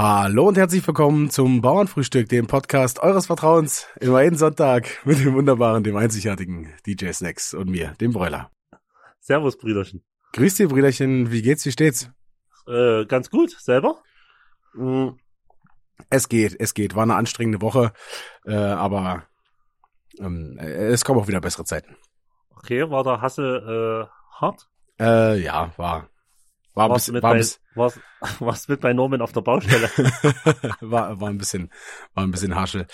Hallo und herzlich willkommen zum Bauernfrühstück, dem Podcast eures Vertrauens, immer jeden Sonntag mit dem wunderbaren, dem einzigartigen DJ Snacks und mir, dem Bräuler. Servus, Brüderchen. Grüß dir, Brüderchen, wie geht's, wie steht's? Äh, ganz gut, selber? Es geht, es geht. War eine anstrengende Woche, äh, aber ähm, es kommen auch wieder bessere Zeiten. Okay, war der Hassel äh, hart? Äh, ja, war war Warst bisschen, mit war, bei, warst, warst mit bei Norman auf der Baustelle? war, war ein bisschen, war ein bisschen harsche.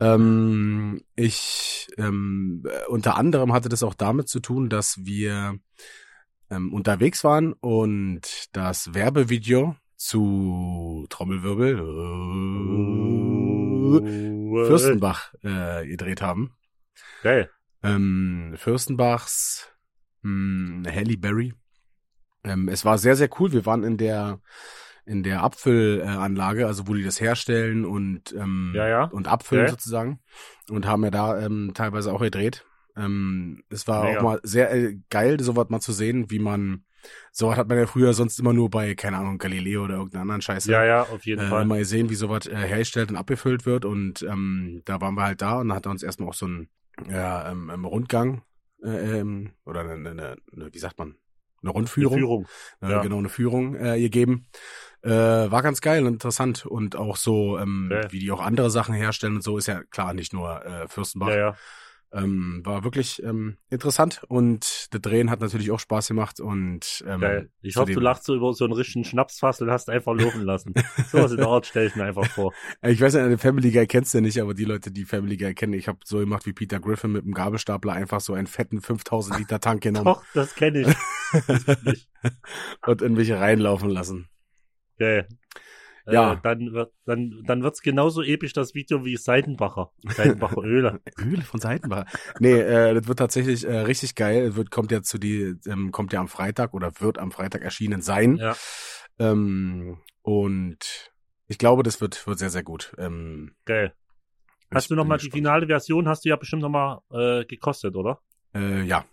Ähm, ich, ähm, äh, unter anderem hatte das auch damit zu tun, dass wir ähm, unterwegs waren und das Werbevideo zu Trommelwirbel äh, Fürstenbach äh, gedreht haben. Geil. Ähm, Fürstenbachs mh, Halle Berry. Ähm, es war sehr, sehr cool. Wir waren in der in der Abfüllanlage, also wo die das herstellen und ähm, Ja, ja. und abfüllen Okay. sozusagen und haben ja da ähm, teilweise auch gedreht. Ähm, es war Mega. auch mal sehr äh, geil, sowas mal zu sehen, wie man sowas hat man ja früher sonst immer nur bei keine Ahnung Galileo oder irgendeiner anderen Scheiße Ja, ja, auf jeden äh, Fall. mal gesehen, wie sowas äh, hergestellt und abgefüllt wird. Und ähm, da waren wir halt da und da hat er uns erstmal auch so ein ja, ähm, ähm, Rundgang äh, ähm, oder eine, eine, eine, wie sagt man, eine Rundführung, Führung. Äh, ja. genau eine Führung äh, gegeben. Äh, war ganz geil und interessant und auch so, ähm, Okay. wie die auch andere Sachen herstellen und so ist ja klar nicht nur äh, Fürstenbach. Ja, ja. Ähm, war wirklich ähm, interessant und der Drehen hat natürlich auch Spaß gemacht und ähm, Geil. Ich hoffe, du lachst so über so einen richtigen Schnapsfass und hast einfach laufen lassen. Sowas in der Art stelle ich mir einfach vor. Ich weiß ja, den Family Guy kennst du ja nicht, aber die Leute, die Family Guy kennen, ich habe so gemacht wie Peter Griffin mit dem Gabelstapler einfach so einen fetten 5000 Liter Tank genommen Doch, das kenne ich. Das kenn ich. und in welche reinlaufen lassen. Geil. Ja. Äh, dann wird dann dann wird's genauso episch das Video wie Seidenbacher. Seidenbacher Öle. Öle von Seitenbar. Nee, äh, das wird tatsächlich äh, richtig geil. Wird, kommt ja zu die, ähm, kommt ja am Freitag oder wird am Freitag erschienen sein. Ja. Ähm, und ich glaube, das wird, wird sehr, sehr gut. Ähm, Geil. Hast du noch bin mal die finale Version? Hast du ja bestimmt noch mal äh, gekostet, oder? Äh, ja.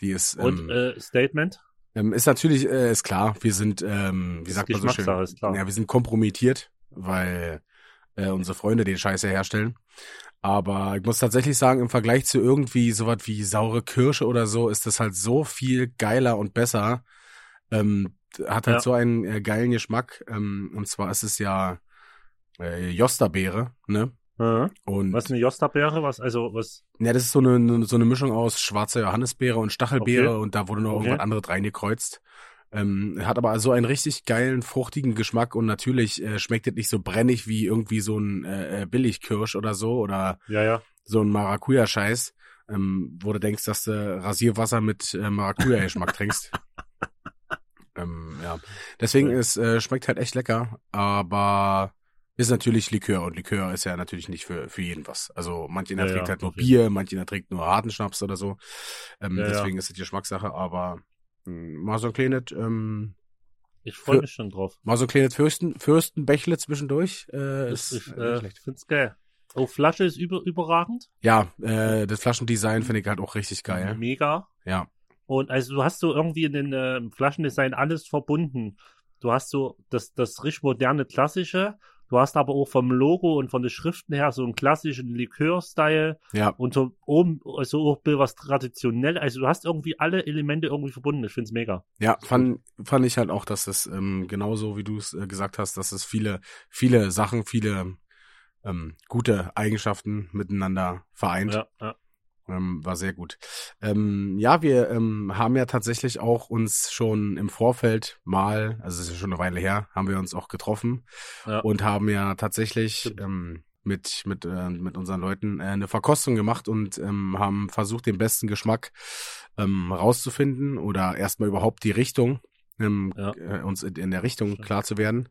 Die ist, Und ähm, äh, Statement? Ähm, ist natürlich, äh, ist klar, wir sind, ähm, wie sagt man so schön, ja, wir sind kompromittiert, weil äh, unsere Freunde den Scheiße herstellen. Aber ich muss tatsächlich sagen, im Vergleich zu irgendwie sowas wie saure Kirsche oder so, ist das halt so viel geiler und besser. Ähm, hat halt Ja. so einen äh, geilen Geschmack. Ähm, und zwar ist es ja äh, Josterbeere, ne? Mhm. Und Was eine Jostabeere? Was, also, was? ja, das ist so eine, so eine Mischung aus schwarzer Johannisbeere und Stachelbeere Okay. und da wurde noch Okay. irgendwas anderes reingekreuzt. Ähm, hat aber so einen richtig geilen, fruchtigen Geschmack und natürlich äh, schmeckt es nicht so brennig wie irgendwie so ein äh, äh, Billigkirsch oder so oder Ja, ja. so ein Maracuja-Scheiß, ähm, wo du denkst, dass du Rasierwasser mit äh, Maracuja-Geschmack trinkst. Ähm, ja. Deswegen ist, äh, schmeckt halt echt lecker, aber ist natürlich Likör und Likör ist ja natürlich nicht für, für jeden was. Also manch einer Ja, trinkt ja, halt nur Bier, manch einer trinkt nur harten Schnaps oder so. Ähm, Ja, deswegen ist es die Geschmackssache, aber mh, mal so ein kleines, ähm, Ich freue mich schon drauf. mal so ein kleines Fürsten, Fürstenbächle zwischendurch. Äh, ist ich äh, äh, schlecht. find's geil. Oh, Flasche ist über, überragend. Ja, äh, das Flaschendesign finde ich halt auch richtig geil. Mega. Ja. Und also du hast so irgendwie in den äh, Flaschendesign alles verbunden. Du hast so das, das richtig moderne, klassische. Du hast aber auch vom Logo und von den Schriften her so einen klassischen Likör-Style. Ja, Und so oben, also auch was traditionell. Also du hast irgendwie alle Elemente irgendwie verbunden. Ich find's mega. Ja, fand, fand ich halt auch, dass es ähm, genauso wie du es äh, gesagt hast, dass es viele, viele Sachen, viele ähm, gute Eigenschaften miteinander vereint. Ja, ja. Ähm, war sehr gut. Ähm, ja, wir ähm, haben ja tatsächlich auch uns schon im Vorfeld mal, also es ist ja schon eine Weile her, haben wir uns auch getroffen Ja. und haben ja tatsächlich ähm, mit mit äh, mit unseren Leuten äh, eine Verkostung gemacht und ähm, haben versucht, den besten Geschmack ähm, rauszufinden oder erstmal überhaupt die Richtung ähm, Ja. äh, uns in, in der Richtung Stimmt. klar zu werden.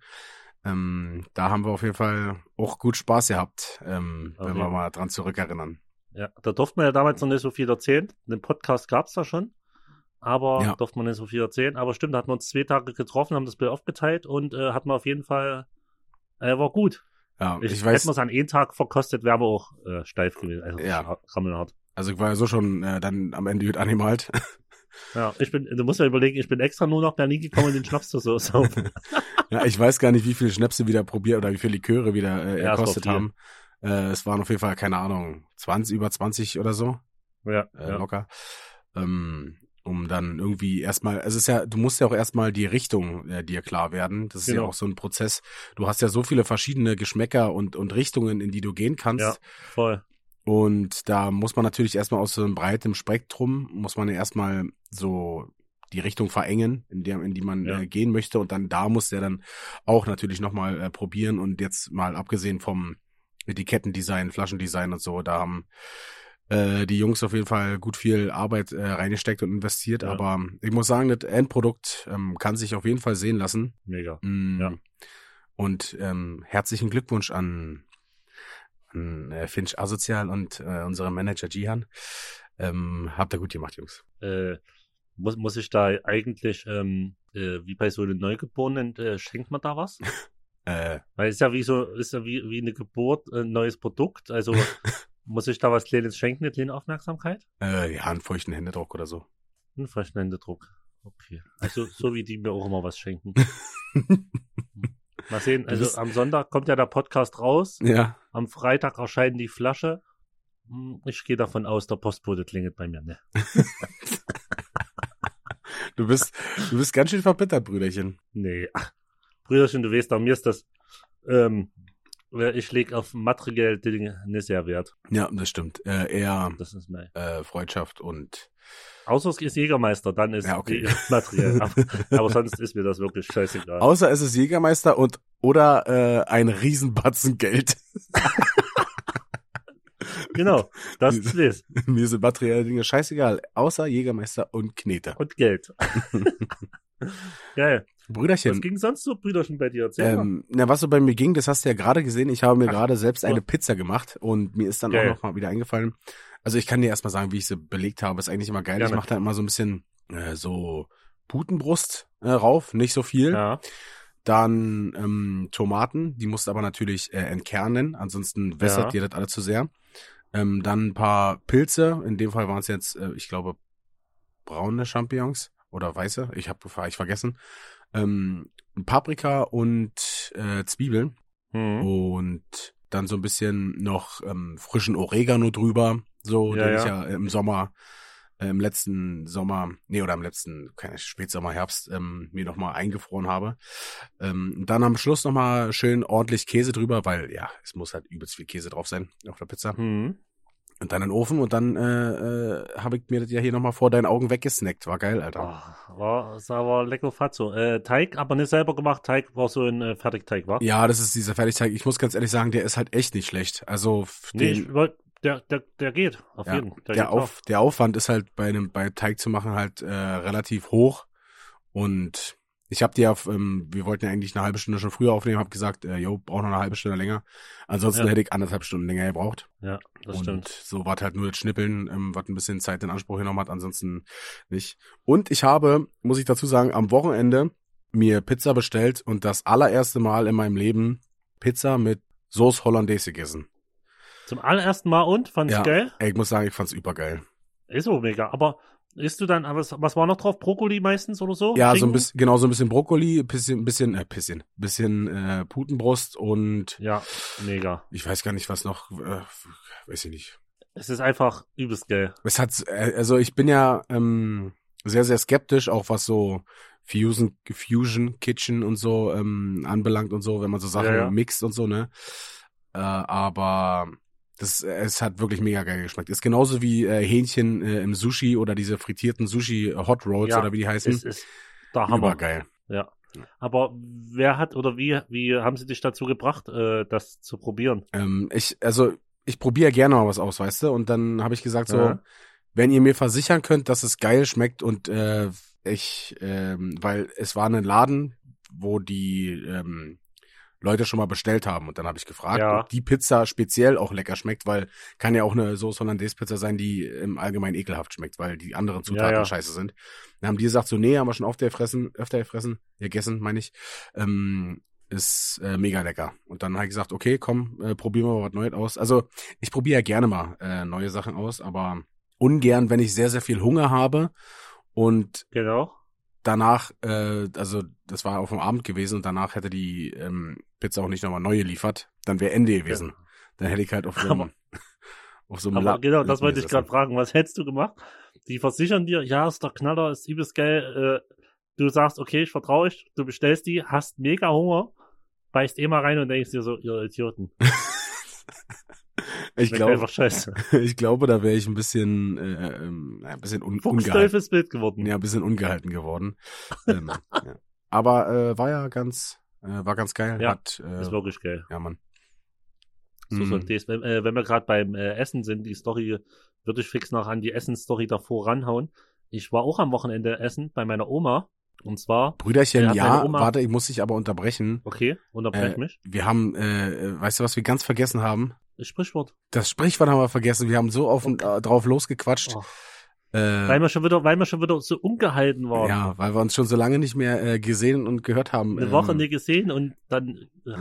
Da haben wir auf jeden Fall auch gut Spaß gehabt, wenn wir jeden mal dran zurückerinnern. Ja, da durfte man ja damals noch nicht so viel erzählen. Den Podcast gab's da schon. Aber Ja. durfte man nicht so viel erzählen. Aber stimmt, da hatten wir uns zwei Tage getroffen, haben das Bild aufgeteilt und äh, hatten wir auf jeden Fall, äh, war gut. Ja, Ich, ich, weiß, Hätten wir es an einen Tag verkostet, wäre aber auch äh, steif gewesen. Also Ja. rammelhart. also ich war ja so schon äh, dann am Ende gut animalt. Ja, ich bin, du musst ja überlegen, ich bin extra nur nach Berlin gekommen, um den Schnaps zu so saufen. Ja, ich weiß gar nicht, wie viele Schnäpse wieder probiert oder wie viele Liköre wieder äh, Ja, es viel. haben. Äh, es waren auf jeden Fall, keine Ahnung, 20, über 20 oder so. Ja, äh, ja. locker. Ähm, um dann irgendwie erstmal, es ist ja, du musst ja auch erstmal die Richtung äh, dir klar werden. Das ist ja Genau. auch so ein Prozess. Du hast ja so viele verschiedene Geschmäcker und, und Richtungen, in die du gehen kannst. Ja, voll. Und da muss man natürlich erstmal aus so einem breiten Spektrum, muss man ja erstmal so die Richtung verengen, in der, in die man Ja. äh, gehen möchte. Und dann da muss der dann auch natürlich nochmal äh, probieren. Und jetzt mal abgesehen vom Etikettendesign, Flaschendesign und so, da haben äh, die Jungs auf jeden Fall gut viel Arbeit äh, reingesteckt und investiert. Ja. Aber ich muss sagen, das Endprodukt ähm, kann sich auf jeden Fall sehen lassen. Mega. Mm. Ja. Und ähm, herzlichen Glückwunsch an, an äh, Finch Asozial und äh, unseren Manager Jihan. Ähm, habt ihr gut gemacht, Jungs. Äh, muss, muss ich da eigentlich, ähm, äh, wie bei so einem Neugeborenen, äh, schenkt man da was? Äh, Weil es ist ja wie so, ist ja wie, wie eine Geburt, ein neues Produkt. Also muss ich da was Kleines schenken, eine kleine Aufmerksamkeit? äh, ja, einen feuchten Händedruck oder so. Ein frischen Händedruck. Okay. Also so wie die mir auch immer was schenken. Mal sehen. Also bist- am Sonntag kommt ja der Podcast raus. ja, Am Freitag erscheint die Flasche. Hm, Ich gehe davon aus, der Postbote klingelt bei mir. Ne? du bist, du bist ganz schön verbittert, Brüderchen. Nee. Ach, Brüderchen, du weißt, doch, mir ist das, ähm, ich leg auf materielle Dinge nicht sehr Wert. Ja, das stimmt. Äh, eher Das ist mein. äh, Freundschaft und Außer es ist Jägermeister, dann ist Ja, okay. materiell. Aber, aber sonst ist mir das wirklich scheißegal. außer es ist Jägermeister und oder äh, ein Riesenbatzen Geld. Genau, das ist es. Mir sind materielle Dinge scheißegal, außer Jägermeister und Knete. Und Geld. Geil. Was Brüderchen, ging sonst so, Brüderchen, bei dir? Erzähl mal. Ähm, na, was so bei mir ging, das hast du ja gerade gesehen. Ich habe mir gerade selbst eine Pizza gemacht und mir ist dann Geil. auch noch mal wieder eingefallen. Also ich kann dir erstmal sagen, wie ich sie belegt habe. Ist eigentlich immer geil. Ich Gerne. mache da immer so ein bisschen äh, so Putenbrust äh, rauf, nicht so viel. Ja, Dann ähm, Tomaten, die musst du aber natürlich äh, entkernen, ansonsten wässert Ja. dir das alles zu sehr. Ähm, dann ein paar Pilze, in dem Fall waren es jetzt, äh, ich glaube, braune Champignons oder weiße, ich habe ich vergessen. Ähm, Paprika und äh, Zwiebeln hm. und dann so ein bisschen noch ähm, frischen Oregano drüber, so, Ja, den ich ja. ja im Sommer, äh, im letzten Sommer, nee, oder im letzten, keine Spätsommer, Herbst, ähm, mir nochmal eingefroren habe. Ähm, dann am Schluss nochmal schön ordentlich Käse drüber, weil ja, es muss halt übelst viel Käse drauf sein auf der Pizza. Hm. Und dann in den Ofen und dann äh, äh, habe ich mir das ja hier nochmal vor deinen Augen weggesnackt. War geil, Alter. Oh, war, das war lecker fatzo. Äh, Teig, aber nicht selber gemacht. Teig war so ein äh, Fertigteig, war? Ja, das ist dieser Fertigteig. Ich muss ganz ehrlich sagen, der ist halt echt nicht schlecht. Also Nee, den, ich der, der, der geht. Auf Ja, jeden. Der, der, Auf, der Aufwand ist halt bei einem bei Teig zu machen halt äh, relativ hoch und ich habe dir, auf, ähm, wir wollten ja eigentlich eine halbe Stunde schon früher aufnehmen, habe gesagt, äh, jo, brauch noch eine halbe Stunde länger. Ansonsten Ja. hätte ich anderthalb Stunden länger gebraucht. Ja, das und stimmt. so war halt nur das Schnippeln, ähm, was ein bisschen Zeit in Anspruch genommen hat, ansonsten nicht. Und ich habe, muss ich dazu sagen, am Wochenende mir Pizza bestellt und das allererste Mal in meinem Leben Pizza mit Sauce Hollandaise gegessen. Zum allerersten Mal und? Fand's Ja. geil? Ey, ich muss sagen, ich fand's übergeil. Ist so mega. Aber isst du dann, aber was, was war noch drauf? Brokkoli meistens oder so? Ja, so ein Schinken? bisschen, genau, so ein bisschen Brokkoli, bisschen, bisschen, äh, bisschen, bisschen äh, Putenbrust und Ja, mega. ich weiß gar nicht, was noch, äh, weiß ich nicht. Es ist einfach übelst geil. Es hat, äh, also ich bin ja ähm, sehr, sehr skeptisch, auch was so Fusion, Fusion Kitchen und so ähm, anbelangt und so, wenn man so Sachen Ja, ja. mixt und so, ne? Äh, aber das, äh, es hat wirklich mega geil geschmeckt. Ist genauso wie äh, Hähnchen äh, im Sushi oder diese frittierten Sushi Hot Rolls Ja, oder wie die heißen. Es ist der Hammer. Übergeil. Ja. Aber wer hat oder wie, wie haben sie dich dazu gebracht, äh, das zu probieren? Ähm, ich, also, ich probiere gerne mal was aus, weißt du? Und dann habe ich gesagt so, Ja. wenn ihr mir versichern könnt, dass es geil schmeckt und äh, ich, ähm, weil es war ein Laden, wo die ähm, Leute schon mal bestellt haben. Und dann habe ich gefragt, Ja. ob die Pizza speziell auch lecker schmeckt, weil kann ja auch eine Sauce Hollandaise Pizza sein, die im Allgemeinen ekelhaft schmeckt, weil die anderen Zutaten ja. scheiße sind. Dann haben die gesagt so, nee, haben wir schon öfter gefressen, öfter gefressen, gegessen, meine ich. Ähm, ist äh, mega lecker. Und dann habe ich gesagt, okay, komm, äh, probieren wir mal was Neues aus. Also ich probiere ja gerne mal äh, neue Sachen aus, aber ungern, wenn ich sehr, sehr viel Hunger habe Und Genau. Danach, äh, also das war auf dem Abend gewesen und danach hätte die ähm, Pizza auch nicht nochmal neu geliefert. Dann wäre Ende gewesen. Dann hätte ich halt auf so einem, auf so einem Aber La- genau, das wollte ich gerade fragen. Was hättest du gemacht? Die versichern dir, ja, ist der Knaller, ist übelst geil. Äh, du sagst, okay, ich vertraue euch, du bestellst die, hast mega Hunger, beißt eh mal rein und denkst dir so, ihr Idioten. Ich glaube, einfach scheiße. ich glaube, da wäre ich ein bisschen, äh, ähm, ein bisschen un ungehalten. Bild geworden. Ja, ein bisschen ungehalten geworden. ähm, ja. Aber äh, war ja ganz, äh, war ganz geil. Ja, Hat, äh, Ist wirklich geil. ja, Mann. So, so ein Taste. wenn, äh, wenn wir gerade beim äh, Essen sind, die Story würde ich fix noch an die Essensstory davor ranhauen. Ich war auch am Wochenende essen bei meiner Oma. Und zwar, Brüderchen, Ja, Oma- warte, ich muss dich aber unterbrechen. okay, unterbrech Äh, mich. Wir haben, äh, äh, weißt du, was wir ganz vergessen haben? Sprichwort. Das Sprichwort haben wir vergessen. Wir haben so auf und äh, drauf losgequatscht. Oh, Äh, weil wir schon wieder, weil wir schon wieder so ungehalten waren. ja, weil wir uns schon so lange nicht mehr äh, gesehen und gehört haben. Eine Woche Ähm, nicht gesehen und dann äh,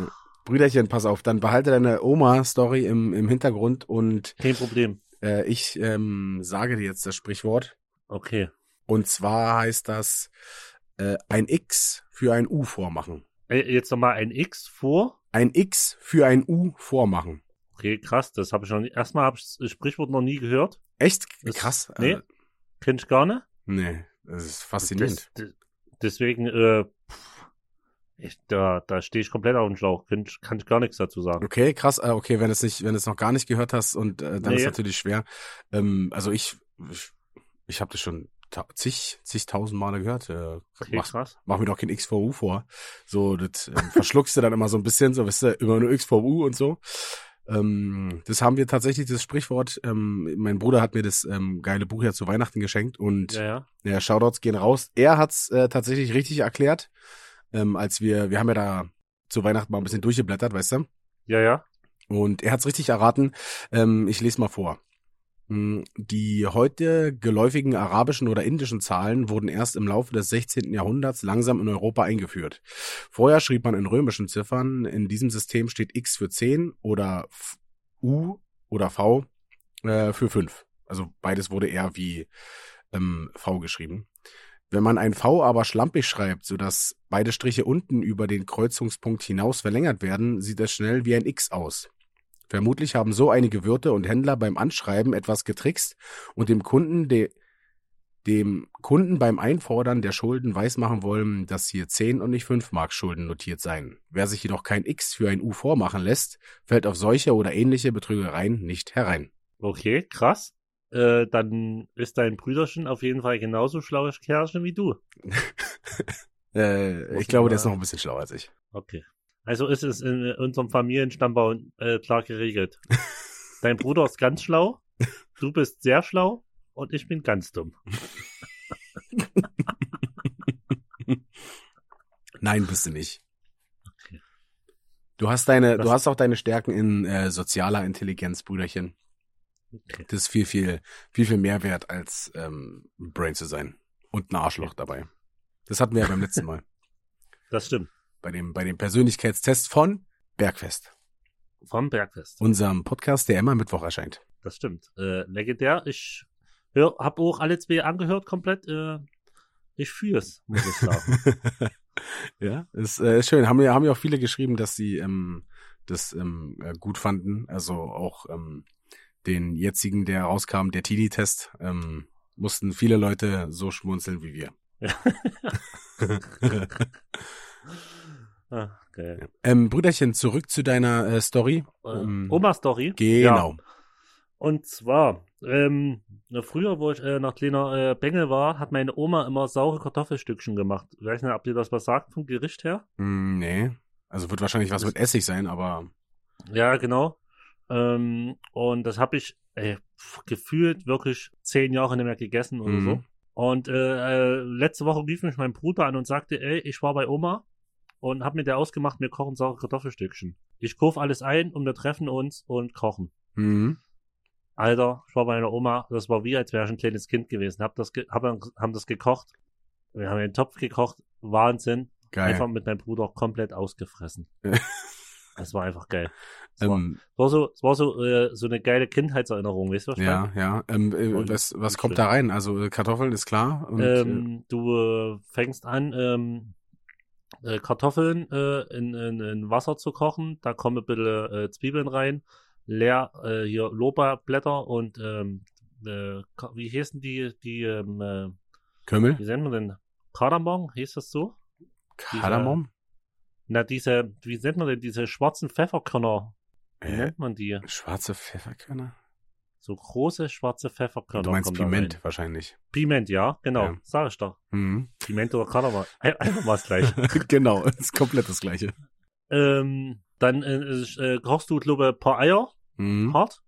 Brüderchen, pass auf, dann behalte deine Oma-Story im, im Hintergrund und kein Problem. äh, ich ähm, sage dir jetzt das Sprichwort. Okay. Und zwar heißt das äh, ein X für ein U vormachen. Äh, Jetzt nochmal ein X vor. Ein X für ein U vormachen. Okay, krass, das habe ich noch nie. Erstmal habe ich das Sprichwort noch nie gehört. Echt Das- krass. nee. Äh, Kenn ich gar nicht. nee, das ist faszinierend. Das, deswegen, äh, ich, da, da stehe ich komplett auf dem Schlauch. Kann, ich- kann ich gar nichts dazu sagen. Okay, krass. Äh, okay, wenn es nicht, wenn es noch gar nicht gehört hast und äh, dann Nee. ist natürlich schwer. Ähm, also ich, ich, ich habe das schon zig, zigtausend Male gehört. Äh, Okay, mach, krass. mach mir doch kein XVU vor. So, das ähm, verschluckst du dann immer so ein bisschen, so, weißt du, immer nur XVU und so. Ähm, das haben wir tatsächlich, das Sprichwort, ähm, mein Bruder hat mir das ähm, geile Buch ja zu Weihnachten geschenkt und Ja, ja. ja, Shoutouts gehen raus. Er hat's äh, tatsächlich richtig erklärt, ähm, als wir, wir haben ja da zu Weihnachten mal ein bisschen durchgeblättert, weißt du? Ja, ja. Und er hat's richtig erraten. Ähm, ich lese mal vor. Hm, Die heute geläufigen arabischen oder indischen Zahlen wurden erst im Laufe des 16. Jahrhunderts langsam in Europa eingeführt. Vorher schrieb man in römischen Ziffern, in diesem System steht X für 10 oder U oder V äh, für 5. Also beides wurde eher wie ähm, V geschrieben. Wenn man ein V aber schlampig schreibt, sodass beide Striche unten über den Kreuzungspunkt hinaus verlängert werden, sieht es schnell wie ein X aus. Vermutlich haben so einige Wirte und Händler beim Anschreiben etwas getrickst und dem Kunden, de, dem Kunden beim Einfordern der Schulden weismachen wollen, dass hier 10 und nicht 5 Mark Schulden notiert seien. Wer sich jedoch kein X für ein U vormachen lässt, fällt auf solche oder ähnliche Betrügereien nicht herein. Okay, krass. Äh, dann ist dein Brüderchen auf jeden Fall genauso schlaues Kerlchen wie du. Äh, ich glaube, der ist noch ein bisschen schlauer als ich. Okay. Also ist es in unserem Familienstammbaum äh, klar geregelt. Dein Bruder ist ganz schlau, du bist sehr schlau und ich bin ganz dumm. Nein, bist du nicht. Okay. Du hast deine, Das- du hast auch deine Stärken in äh, sozialer Intelligenz, Brüderchen. Okay. Das ist viel, viel, viel, viel mehr wert als ähm, Brain zu sein. Und ein Arschloch dabei. Das hatten wir ja beim letzten Mal. Das stimmt. Bei dem, bei dem Persönlichkeitstest von Bergfest. Vom Bergfest. Unserem Podcast, der immer Mittwoch erscheint. Das stimmt. Äh, legendär. Ich hör, hab auch alle zwei angehört komplett. Äh, ich fühl's, muss ich sagen. ja, ist, äh, ist schön. Haben ja, haben ja auch viele geschrieben, dass sie ähm, das ähm, äh, gut fanden. Also auch ähm, den jetzigen, der rauskam, der Teenie-Test, ähm, mussten viele Leute so schmunzeln wie wir. ah, geil. ähm, Brüderchen, zurück zu deiner äh, Story. Äh, Ähm, Oma-Story. Genau. Ja. Und zwar, ähm, früher, wo ich äh, noch kleiner äh, Bengel war, hat meine Oma immer saure Kartoffelstückchen gemacht. Ich weiß nicht, ob dir das was sagt vom Gericht her? Mm, nee. Also wird wahrscheinlich was mit Essig sein, aber Ja, genau. Ähm, und das habe ich ey, gefühlt wirklich zehn Jahre nicht mehr gegessen oder Mhm. so. Und äh, äh, letzte Woche rief mich mein Bruder an und sagte, ey, ich war bei Oma und hab mit der ausgemacht, wir kochen saure Kartoffelstückchen. Ich kauf alles ein und wir treffen uns und kochen. mhm. Alter, ich war bei meiner Oma, das war wie, als wäre ich ein kleines Kind gewesen. Hab das, ge hab, haben das gekocht. Wir haben einen Topf gekocht. Wahnsinn. geil. Einfach mit meinem Bruder komplett ausgefressen. Das war einfach geil. Es war, Ähm, war so, es war so, äh, so eine geile Kindheitserinnerung, weißt du, was meine? ja, ja. Ähm, äh, was was kommt schön. da rein? Also äh, Kartoffeln ist klar. Und, äh, ähm, du äh, fängst an, ähm, äh, Kartoffeln äh, in, in, in Wasser zu kochen. Da kommen ein bisschen äh, Zwiebeln rein, leer äh, hier Lorbeerblätter und ähm, äh, wie hießen die, die, ähm, äh, Kümmel? wie nennen wir denn? Kardamom, hieß das so? Kardamom? Na, diese, wie nennt man denn diese schwarzen Pfefferkörner? Wie nennt man die? schwarze Pfefferkörner? So große schwarze Pfefferkörner. Du meinst Piment wahrscheinlich. Piment, ja, genau. Ja. Sag ich doch. Mhm. Piment oder Kardamom. Ein- Einfach mal das gleiche. genau, ist komplett das gleiche. Ähm, dann äh, äh, kochst du, glaube ich, ein paar Eier, Mhm. hart,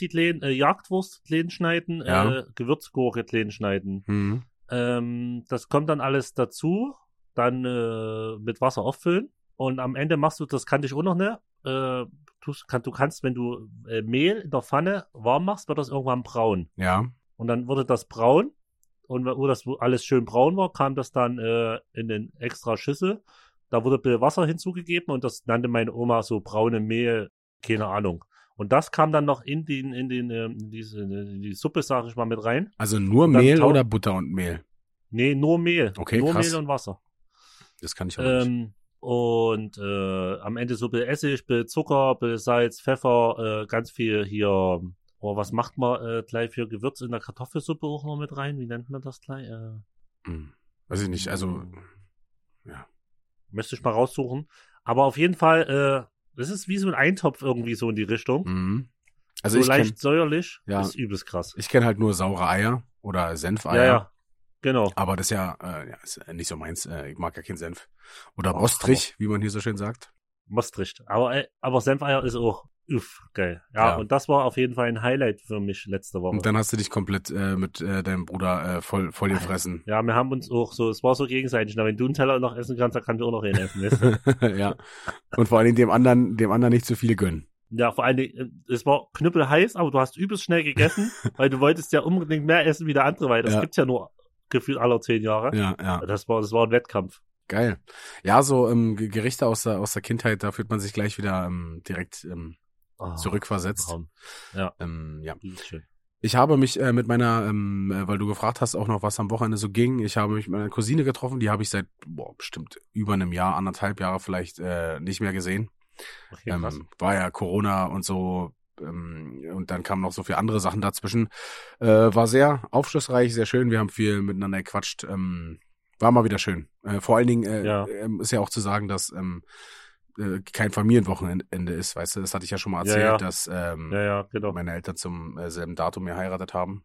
die klein, äh, Jagdwurst klein schneiden, Ja. äh, Gewürzgurke klein schneiden. Mhm. Ähm, das kommt dann alles dazu, dann äh, mit Wasser auffüllen und am Ende machst du, das kannte ich auch noch nicht, äh, du, kann, du kannst, wenn du äh, Mehl in der Pfanne warm machst, wird das irgendwann braun. Ja. Und dann wurde das braun. Und wo das wo alles schön braun war, kam das dann äh, in den extra Schüssel. Da wurde ein bisschen Wasser hinzugegeben und das nannte meine Oma so braune Mehl, keine Ahnung. Und das kam dann noch in den, in den, ähm, in diese, in die Suppe, sag ich mal, mit rein. Also nur Mehl oder Butter und Mehl? Nee, nur Mehl. Okay, nur krass. Mehl und Wasser. Das kann ich aber nicht. Und äh, am Ende so ein bisschen Essig, ein bisschen Zucker, ein bisschen Salz, Pfeffer, äh, ganz viel hier. Oh, was macht man äh, gleich für Gewürz in der Kartoffelsuppe auch noch mit rein? Wie nennt man das gleich? Äh, Hm. Weiß ich nicht. Also, Müsste ich mal raussuchen. Aber auf jeden Fall, äh, das ist wie so ein Eintopf irgendwie so in die Richtung. mhm. also so ich leicht kenne säuerlich. Ja. Ist übelst krass. ich kenn halt nur saure Eier oder Senfeier. ja, ja. Genau. Aber das ist ja, äh, ja ist nicht so meins. Äh, ich mag ja keinen Senf. Oder Ach, Rostrich, wie man hier so schön sagt. Maastricht. Aber, äh, aber Senfeier ist auch uff, geil. Ja, Ja. und das war auf jeden Fall ein Highlight für mich letzte Woche. Und dann hast du dich komplett äh, mit äh, deinem Bruder äh, voll, voll gefressen. ja, wir haben uns auch so, es war so gegenseitig. Na, wenn du einen Teller noch essen kannst, dann kannst du auch noch einen essen. Weißt du? ja. Und vor allen Dingen dem anderen, dem anderen nicht zu viel gönnen. Ja, vor allen Dingen, äh, es war knüppelheiß, aber du hast übelst schnell gegessen, weil du wolltest ja unbedingt mehr essen wie der andere, weil das Ja. gibt's ja nur gefühlt alle zehn Jahre. Ja, ja. Das war, das war ein Wettkampf. Geil. Ja, so ähm, Ge- Gerichte aus der, aus der Kindheit, da fühlt man sich gleich wieder ähm, direkt ähm, Oh, zurückversetzt. Traum. Ähm, ja. Übelst schön. Ich habe mich äh, mit meiner, ähm, äh, weil du gefragt hast, auch noch was am Wochenende so ging. Ich habe mich mit meiner Cousine getroffen, die habe ich seit boah, bestimmt über einem Jahr, anderthalb Jahre vielleicht äh, nicht mehr gesehen. Okay, ähm, war ja Corona und so. Ähm, und dann kamen noch so viele andere Sachen dazwischen. Äh, war sehr aufschlussreich, sehr schön. Wir haben viel miteinander gequatscht. Ähm, war mal wieder schön. Äh, vor allen Dingen äh, Ja. ähm, ist ja auch zu sagen, dass ähm, äh, kein Familienwochenende ist, weißt du, das hatte ich ja schon mal Ja, erzählt, ja. dass ähm, ja, ja, genau. meine Eltern zum äh, selben Datum geheiratet haben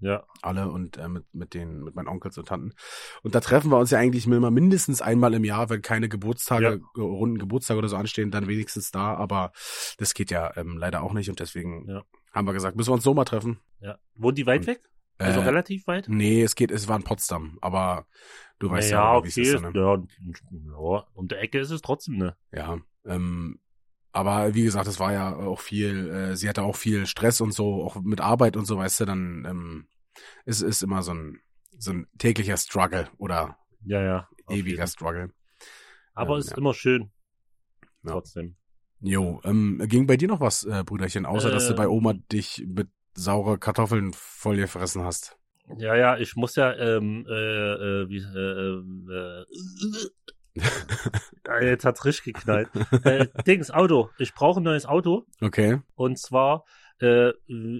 Ja, alle und äh, mit mit den mit meinen Onkels und Tanten und da treffen wir uns ja eigentlich immer mindestens einmal im Jahr, wenn keine Geburtstage, äh, runden Geburtstage oder so anstehen, dann wenigstens da, aber das geht ja ähm, leider auch nicht und deswegen Ja. haben wir gesagt, müssen wir uns so mal treffen. ja. Wohnen die weit Und, weg? Also Äh, relativ weit? Nee, es geht, es war in Potsdam, aber du weißt ja, ja, wie es okay. ist. Ne? Ja, ja, um der Ecke ist es trotzdem, ne? Ja, ähm, aber wie gesagt, es war ja auch viel, äh, sie hatte auch viel Stress und so, auch mit Arbeit und so, weißt du, dann ähm, ist ist immer so ein so ein täglicher Struggle oder Ja, ja. ewiger jeden. Struggle. Aber Ähm, ist ja. immer schön. Ja. Trotzdem. Jo, ähm, ging bei dir noch was, äh, Brüderchen, außer dass du bei Ähm. Oma dich mit saure Kartoffeln voll gefressen hast? Ja, ja, ich muss ja, ähm, äh, äh, wie, äh, äh, äh, jetzt hat's richtig geknallt. äh, Dings, Auto. Ich brauche ein neues Auto. Okay. Und zwar, äh,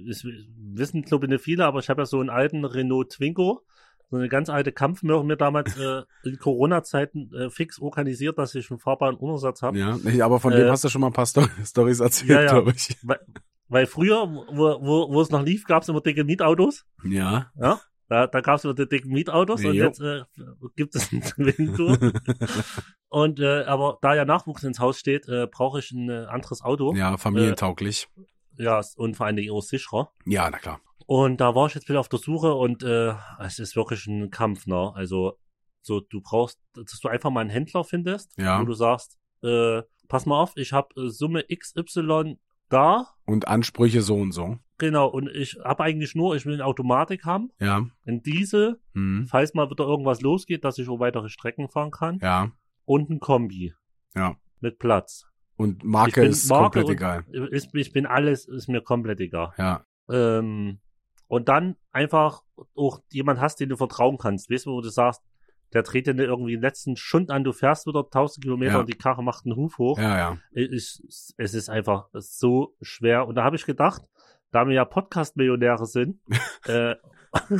es wissen, glaube ich, nicht viele, aber ich habe ja so einen alten Renault Twingo. So eine ganz alte Kampfmöhre mir damals äh, in Corona-Zeiten äh, fix organisiert, dass ich einen fahrbaren Untersatz habe. Ja, aber von dem Äh, hast du schon mal ein paar Sto Storys erzählt, ja, ja. glaube ich. Weil, weil früher, wo, wo, wo es noch lief, gab es immer dicke Mietautos. Ja. Ja, da, da gab es immer die dicken Mietautos und Jo. jetzt äh, gibt es einen Twingo. und äh, aber da ja Nachwuchs ins Haus steht, äh, brauche ich ein äh, anderes Auto. ja, familientauglich. ja, und vor allen Dingen auch sicherer. Ja, na klar. Und da war ich jetzt wieder auf der Suche und äh, es ist wirklich ein Kampf, ne? Also so, du brauchst, dass du einfach mal einen Händler findest, Ja. wo du sagst, äh, pass mal auf, ich habe äh, Summe XY da, Und Ansprüche so und so. Genau, und ich habe eigentlich nur, ich will eine Automatik haben, Ja. ein Diesel, Hm. falls mal wieder irgendwas losgeht, dass ich auch weitere Strecken fahren kann, Ja. und ein Kombi Ja. mit Platz. Und Marke Ich ist Marke komplett egal. Ist, ich bin alles, ist mir komplett egal. Ja. Ähm, und dann einfach auch jemand hast, den du vertrauen kannst. Weißt du, wo du sagst, der dreht dir irgendwie den letzten Schund an, du fährst wieder 1000 Kilometer Ja. und die Karre macht einen Huf hoch. Ja, ja. Es, es ist einfach so schwer. Und da habe ich gedacht, da wir ja Podcast-Millionäre sind äh,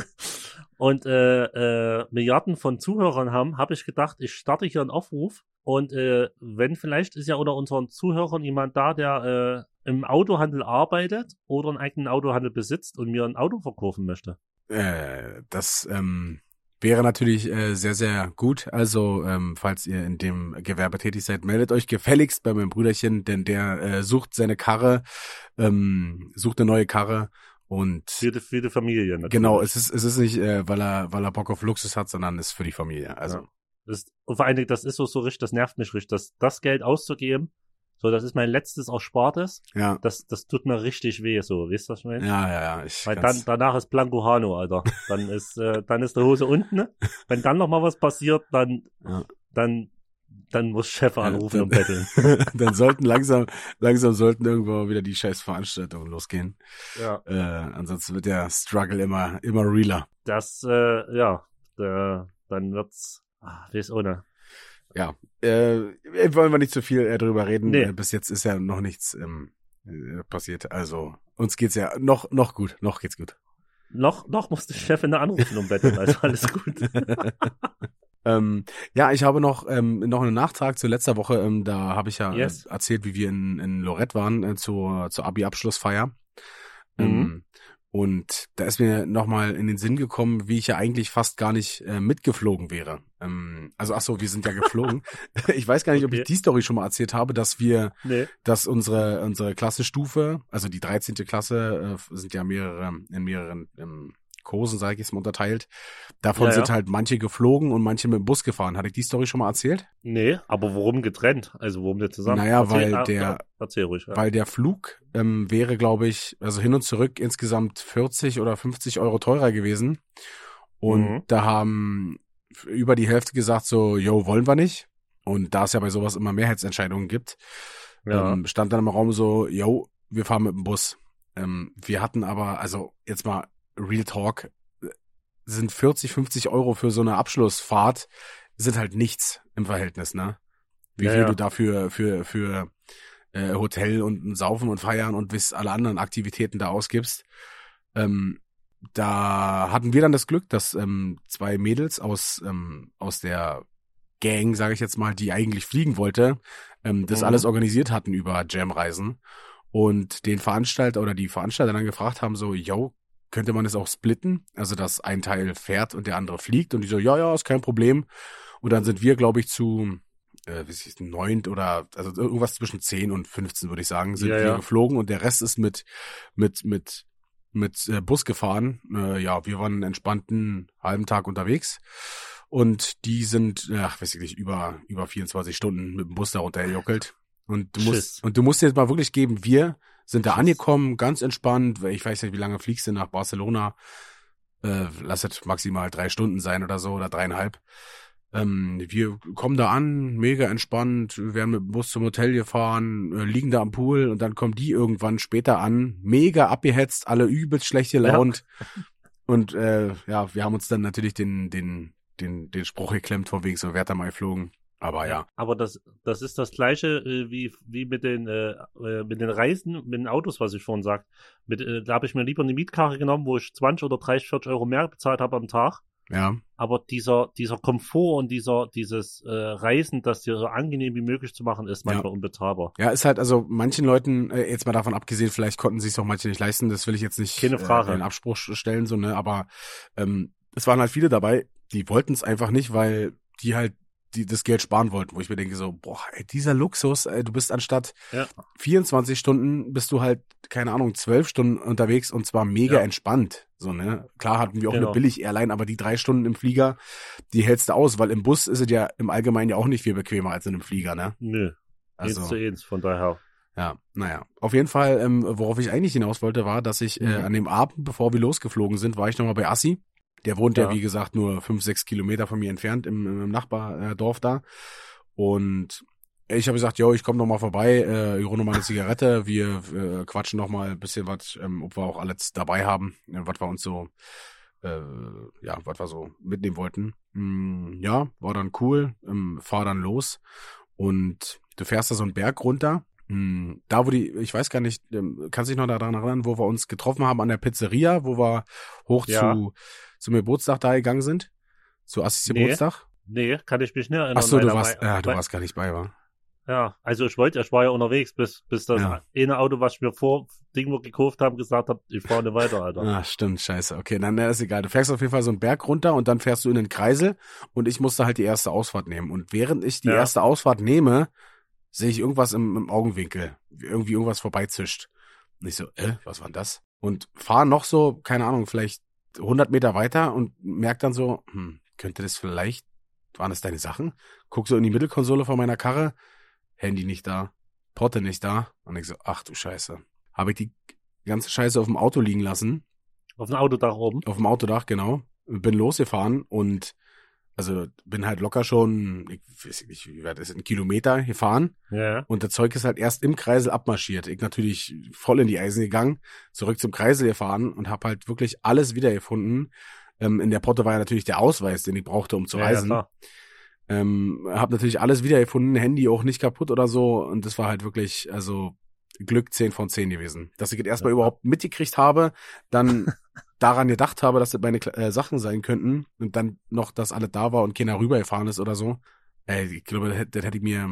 und äh, äh, Milliarden von Zuhörern haben, habe ich gedacht, ich starte hier einen Aufruf. Und äh, wenn vielleicht ist ja unter unseren Zuhörern jemand da, der äh, im Autohandel arbeitet oder einen eigenen Autohandel besitzt und mir ein Auto verkaufen möchte. Äh, das ähm, wäre natürlich äh, sehr, sehr gut. Also, ähm, falls ihr in dem Gewerbe tätig seid, meldet euch gefälligst bei meinem Brüderchen, denn der äh, sucht seine Karre, ähm, sucht eine neue Karre und Für die, für die Familie natürlich. genau, es ist, es ist nicht, äh, weil er, weil er Bock auf Luxus hat, sondern es ist für die Familie. Also, Ja. Das, und vor allen Dingen, das ist so, so richtig, das nervt mich richtig, das, das Geld auszugeben. So, das ist mein letztes Erspartes. ja, Das, das tut mir richtig weh, so, weißt du, was ich meine? ja, ja, ja. Ich Weil dann, danach ist Blanco Hano, Alter. Dann ist, äh, dann ist die Hose unten. Ne? Wenn dann noch mal was passiert, dann, Ja. dann, dann muss Chef Ja, anrufen dann- und betteln. dann sollten langsam, langsam sollten irgendwo wieder die scheiß Veranstaltungen losgehen. Ja. Äh, ansonsten wird der Struggle immer, immer realer. Das, äh, ja, äh, dann wird's, ah, weiß ohne. Ja, äh, wollen wir nicht zu viel äh, drüber reden. Nee. Äh, bis jetzt ist ja noch nichts ähm, äh, passiert. Also uns geht's ja noch noch gut, noch geht's gut. Noch, noch muss die Chefin anrufen und betteln, also alles gut. ähm, ja, ich habe noch ähm, noch einen Nachtrag zu letzter Woche. Ähm, da habe ich ja Yes. äh, erzählt, wie wir in, in Lorette waren äh, zur zur Abi-Abschlussfeier. Ähm, Mhm. und da ist mir nochmal in den Sinn gekommen, wie ich ja eigentlich fast gar nicht äh, mitgeflogen wäre. Ähm, also ach so, wir sind ja geflogen. ich weiß gar nicht, ob ich Okay. die Story schon mal erzählt habe, dass wir Nee. dass unsere unsere Klassenstufe, also die 13. Klasse, äh, sind ja mehrere in mehreren ähm, Kursen, sage ich jetzt mal, unterteilt. Davon Ja, ja. sind halt manche geflogen und manche mit dem Bus gefahren. Hatte ich die Story schon mal erzählt? Nee, aber warum getrennt? Also warum nicht zusammen? Naja, weil ah, der- ja, erzähl ruhig. Ja. Weil der Flug ähm, wäre, glaube ich, also hin und zurück insgesamt 40 oder 50 Euro teurer gewesen. Und Mhm. da haben über die Hälfte gesagt so, yo, wollen wir nicht. Und da es ja bei sowas immer Mehrheitsentscheidungen gibt, ja. ähm, stand dann im Raum so, yo, wir fahren mit dem Bus. Ähm, wir hatten aber, also jetzt mal Real Talk, äh, sind 40, 50 Euro für so eine Abschlussfahrt, sind halt nichts im Verhältnis, ne? Wie Ja, viel ja. du dafür für, für äh, Hotel und Saufen und Feiern und bis alle anderen Aktivitäten da ausgibst. Ähm, da hatten wir dann das Glück, dass ähm, zwei Mädels aus, ähm, aus der Gang, sage ich jetzt mal, die eigentlich fliegen wollte, ähm, das Mhm. alles organisiert hatten über Jam-Reisen und den Veranstalter oder die Veranstalter dann gefragt haben, so, yo, könnte man das auch splitten? Also, dass ein Teil fährt und der andere fliegt und die so, ja, ja, ist kein Problem. Und dann sind wir, glaube ich, zu äh, wie ist neunt oder also irgendwas zwischen 10 und 15, würde ich sagen, sind Ja, wir ja. geflogen und der Rest ist mit, mit, mit, mit äh, Bus gefahren. Äh, ja, wir waren einen entspannten halben Tag unterwegs. Und die sind, ach, weiß ich nicht, über, über 24 Stunden mit dem Bus da runtergejockelt. Und du musst, Schiss. und du musst dir jetzt mal wirklich geben, wir sind da angekommen, ganz entspannt. Ich weiß nicht, wie lange fliegst du nach Barcelona? Äh, lass es maximal drei Stunden sein oder so, oder dreieinhalb. Ähm, wir kommen da an, mega entspannt, wir werden mit dem Bus zum Hotel gefahren, äh, liegen da am Pool und dann kommen die irgendwann später an, mega abgehetzt, alle übelst schlecht gelaunt. Und äh, ja, wir haben uns dann natürlich den, den, den, den Spruch geklemmt von wegen so, da mal geflogen. Aber ja. Aber das, das ist das gleiche äh, wie, wie mit den äh, äh, mit den Reisen, mit den Autos, was ich vorhin sagt. Mit, äh, da habe ich mir lieber eine Mietkarre genommen, wo ich 20 oder 30, 40 Euro mehr bezahlt habe am Tag. Ja, Aber dieser, dieser Komfort und dieser, dieses äh, Reisen, das dir so angenehm wie möglich zu machen, ist manchmal unbezahlbar. Ja, ist halt also manchen Leuten, äh, jetzt mal davon abgesehen, vielleicht konnten sich auch manche nicht leisten, das will ich jetzt nicht Keine Frage. Äh, in Abspruch stellen, so, ne, aber ähm, es waren halt viele dabei, die wollten es einfach nicht, weil die halt die das Geld sparen wollten, wo ich mir denke so, boah, ey, dieser Luxus, ey, du bist anstatt Ja. 24 Stunden, bist du halt, keine Ahnung, 12 Stunden unterwegs und zwar mega Ja. entspannt, so, ne. Klar hatten wir auch Genau. eine Billig-Airline, aber die drei Stunden im Flieger, die hältst du aus, weil im Bus ist es ja im Allgemeinen ja auch nicht viel bequemer als in einem Flieger, ne. Nö, Also, eins zu eins, von daher. ja, naja. Auf jeden Fall, ähm, worauf ich eigentlich hinaus wollte, war, dass ich äh, Mhm. an dem Abend, bevor wir losgeflogen sind, war ich nochmal bei Assi. Der wohnt ja. Ja. wie gesagt, nur fünf, sechs Kilometer von mir entfernt im, im Nachbardorf da. Und ich habe gesagt, yo, ich komme noch mal vorbei, äh, ich hole noch mal eine Zigarette, wir äh, quatschen noch mal ein bisschen was, ähm, ob wir auch alles dabei haben, äh, was wir uns so, äh, ja, was wir so mitnehmen wollten. Mm, ja, war dann cool, ähm, fahr dann los und du fährst da so einen Berg runter. Mm, Da, wo die, ich weiß gar nicht, ähm, kannst du dich noch daran erinnern, wo wir uns getroffen haben an der Pizzeria, wo wir hoch Ja. zu zum Geburtstag da gegangen sind? Zu Assis Nee. Geburtstag? Nee, kann ich mich nicht erinnern. Ach so, du warst, ja, du warst gar nicht bei, war. Ja, also ich wollte, ich war ja unterwegs, bis, bis das Ja. eine Auto, was ich mir vor Ding wo gekauft habe, gesagt hat, ich fahre nicht weiter, Alter. Ah, stimmt, scheiße. Okay, dann na, ist egal. Du fährst auf jeden Fall so einen Berg runter und dann fährst du in den Kreisel und ich musste halt die erste Ausfahrt nehmen. Und während ich die Ja. erste Ausfahrt nehme, sehe ich irgendwas im, im Augenwinkel. Irgendwie irgendwas vorbeizischt. Und ich so, äh, was war denn das? Und fahre noch so, keine Ahnung, vielleicht 100 Meter weiter und merk dann so, hm, könnte das vielleicht, waren das deine Sachen? Guck so in die Mittelkonsole von meiner Karre, Handy nicht da, Porte nicht da. Und ich so, ach du Scheiße. Habe ich die ganze Scheiße auf dem Auto liegen lassen Auf dem Autodach oben. auf dem Autodach, genau. Bin losgefahren und also bin halt locker schon, ich weiß nicht, wie weit ist es, ein Kilometer gefahren Ja. und das Zeug ist halt erst im Kreisel abmarschiert. Ich natürlich voll in die Eisen gegangen, zurück zum Kreisel gefahren und habe halt wirklich alles wiedergefunden. Ähm, in der Potte war ja natürlich der Ausweis, den ich brauchte, um zu ja, reisen. Ja, klar. Ähm, hab natürlich alles wiedergefunden, Handy auch nicht kaputt oder so. Und das war halt wirklich, also Glück 10 von 10 gewesen. Dass ich es erstmal Ja. überhaupt mitgekriegt habe, dann daran gedacht habe, dass das meine äh, Sachen sein könnten und dann noch, dass alles da war und keiner rübergefahren ist oder so. Ey, ich glaube, das, hätte- das hätte ich mir,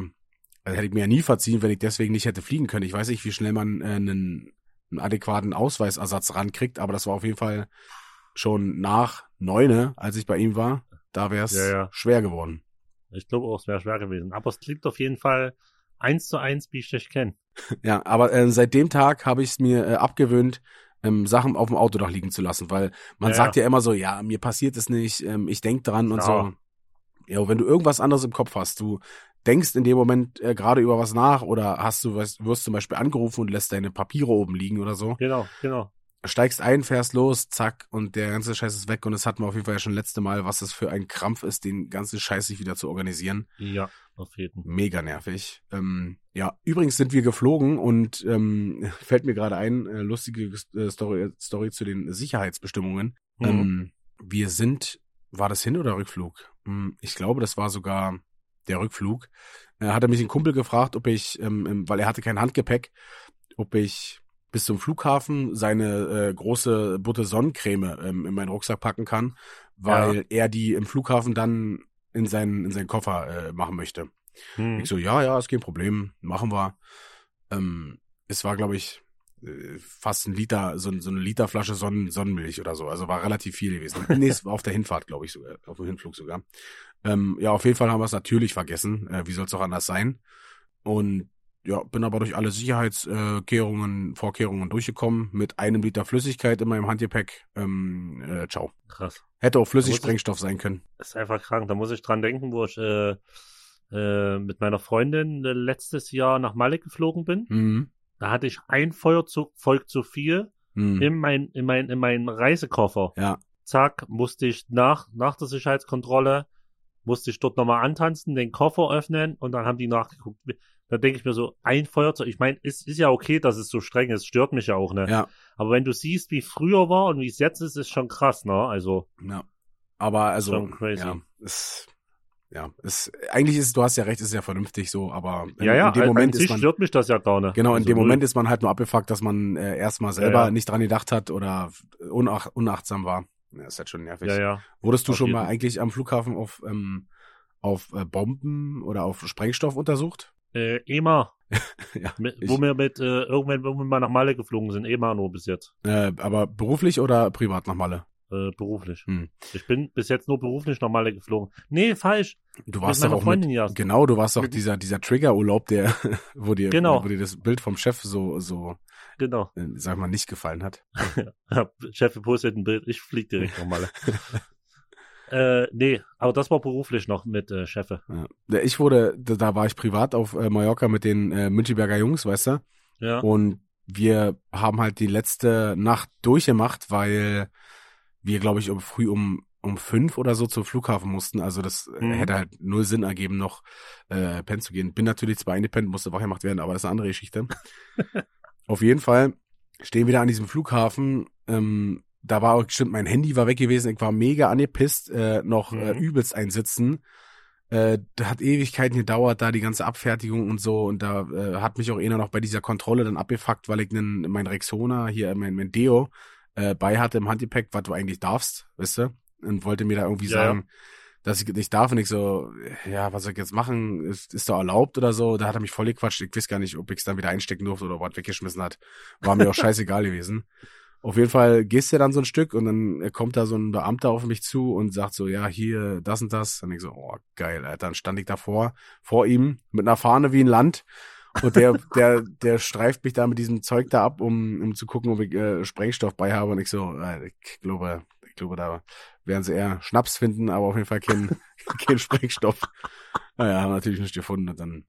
also hätte ich mir ja nie verziehen, wenn ich deswegen nicht hätte fliegen können. Ich weiß nicht, wie schnell man äh, einen, einen adäquaten Ausweisersatz rankriegt, aber das war auf jeden Fall schon nach neune, als ich bei ihm war. Da wäre es Ja, ja. schwer geworden. Ich glaube auch, es wäre schwer gewesen. Aber es klingt auf jeden Fall eins zu eins, wie ich dich kenne. Ja, aber äh, seit dem Tag habe ich es mir äh, abgewöhnt, ähm, Sachen auf dem Autodach liegen zu lassen, weil man Ja, sagt ja immer so, ja, mir passiert es nicht, ähm, ich denk dran und Ja. so. Ja, wenn du irgendwas anderes im Kopf hast, du denkst in dem Moment äh, gerade über was nach oder hast du was, wirst zum Beispiel angerufen und lässt deine Papiere oben liegen oder so, Genau, genau. Steigst ein, fährst los, zack, und der ganze Scheiß ist weg und das hatten wir auf jeden Fall ja schon letzte Mal, was das für ein Krampf ist, den ganzen Scheiß sich wieder zu organisieren. Ja, auf jeden Fall. Mega nervig. Ähm, ja, übrigens sind wir geflogen und ähm, fällt mir gerade ein, äh, lustige äh, Story, Story zu den Sicherheitsbestimmungen. Mhm. Ähm, wir sind, war das Hin- oder Rückflug? Hm, ich glaube, das war sogar der Rückflug. Äh, hat er mich ein Kumpel gefragt, ob ich, ähm, ähm, weil er hatte kein Handgepäck, ob ich bis zum Flughafen seine äh, große Butte Sonnencreme ähm, in meinen Rucksack packen kann, weil er die im Flughafen dann in seinen, in seinen Koffer äh, machen möchte. Mhm. Ich so, ja, ja, ist kein Problem, machen wir. Ähm, es war, glaube ich, äh, fast ein Liter, so, so eine Literflasche Sonnen, Sonnenmilch oder so. Also war relativ viel gewesen. nee, es war auf der Hinfahrt, glaube ich, sogar, auf dem Hinflug sogar. Ähm, ja, auf jeden Fall haben wir es natürlich vergessen. Äh, wie soll es auch anders sein? Und ja, bin aber durch alle Sicherheitskehrungen, Vorkehrungen durchgekommen mit einem Liter Flüssigkeit in meinem Handgepäck. Ähm, äh, ciao. Krass. Hätte auch Flüssigsprengstoff sein können. Das ist einfach krank. Da muss ich dran denken, wo ich äh, äh, mit meiner Freundin äh, letztes Jahr nach Malle geflogen bin. Mhm. Da hatte ich ein Feuerzeug zu viel Mhm. in mein, in mein, in meinen Reisekoffer. Ja, Zack, musste ich nach, nach der Sicherheitskontrolle, musste ich dort nochmal antanzen, den Koffer öffnen und dann haben die nachgeguckt. Da denke ich mir so, ein Feuerzeug, ich meine, es ist ja okay, dass es so streng ist, stört mich ja auch, ne? ja. Aber wenn du siehst, wie früher war und wie es jetzt ist, ist schon krass, ne? Also, Ja. Aber also, Schon crazy. ja, ist, ja, ist, eigentlich ist, du hast ja recht, ist ja vernünftig so, aber in, ja, ja, in dem Moment ist man, stört mich das ja gar nicht. genau, in Also dem null. Moment ist man halt nur abgefuckt, dass man äh, erstmal selber ja. nicht dran gedacht hat oder unach, unachtsam war. Ja, ist halt schon nervig. Ja, ja. Wurdest du auf schon mal jeden. eigentlich am Flughafen auf, ähm, auf äh, Bomben oder auf Sprengstoff untersucht? Äh, EMA, ja. mit, ich- wo wir mit, äh, irgendwann, wir mal nach Malle geflogen sind, EMA nur bis jetzt. Äh, aber beruflich oder privat nach Malle? Äh, beruflich. Hm. Ich bin bis jetzt nur beruflich nach Malle geflogen. Nee, falsch. Du warst doch auch Freundin mit, ja. genau, du warst doch dieser, dieser Trigger-Urlaub, der, wo dir, Genau. wo dir das Bild vom Chef so, so, Genau. äh, sag mal, nicht gefallen hat. Chef postet ein Bild, ich flieg direkt nach Malle. Äh, nee, aber das war beruflich noch mit äh, Chefe. Ja. Ich wurde, da, war ich privat auf äh, Mallorca mit den äh, Müncheberger Jungs, weißt du? Ja. Und wir haben halt die letzte Nacht durchgemacht, weil wir, glaube ich, um, früh um, um fünf oder so zum Flughafen mussten. Also das äh, Mhm. hätte halt null Sinn ergeben, noch äh, pennen zu gehen. Bin natürlich zwar eingepennt, musste wach gemacht werden, aber das ist eine andere Geschichte. Auf jeden Fall stehen wir da an diesem Flughafen. Ähm, da war auch stimmt, mein Handy war weg gewesen. Ich war mega angepisst, äh, noch äh, Mhm. übelst einsitzen. Äh, da hat Ewigkeiten gedauert, da die ganze Abfertigung und so. Und da äh, hat mich auch einer noch bei dieser Kontrolle dann abgefuckt, weil ich nen, mein Rexona, hier mein, mein Deo, äh, bei hatte im Handgepäck, was du eigentlich darfst, weißt du? Und wollte mir da irgendwie Ja, ja. sagen, dass ich nicht darf. Und ich so, ja, was soll ich jetzt machen? Ist, ist doch erlaubt oder so? Da hat er mich voll gequatscht. Ich weiß gar nicht, ob ich es dann wieder einstecken durfte oder was weggeschmissen hat. War mir auch scheißegal gewesen. Auf jeden Fall gehst du dann so ein Stück und dann kommt da so ein Beamter auf mich zu und sagt so, ja, hier, das und das. Und ich so, oh, geil, Alter. Dann stand ich davor, vor ihm, mit einer Fahne wie ein Land. Und der, der, der streift mich da mit diesem Zeug da ab, um, um zu gucken, ob ich äh, Sprengstoff bei habe. Und ich so, äh, ich glaube, ich glaube, da werden sie eher Schnaps finden, aber auf jeden Fall kein, kein Sprengstoff. Naja, haben natürlich nicht gefunden und dann,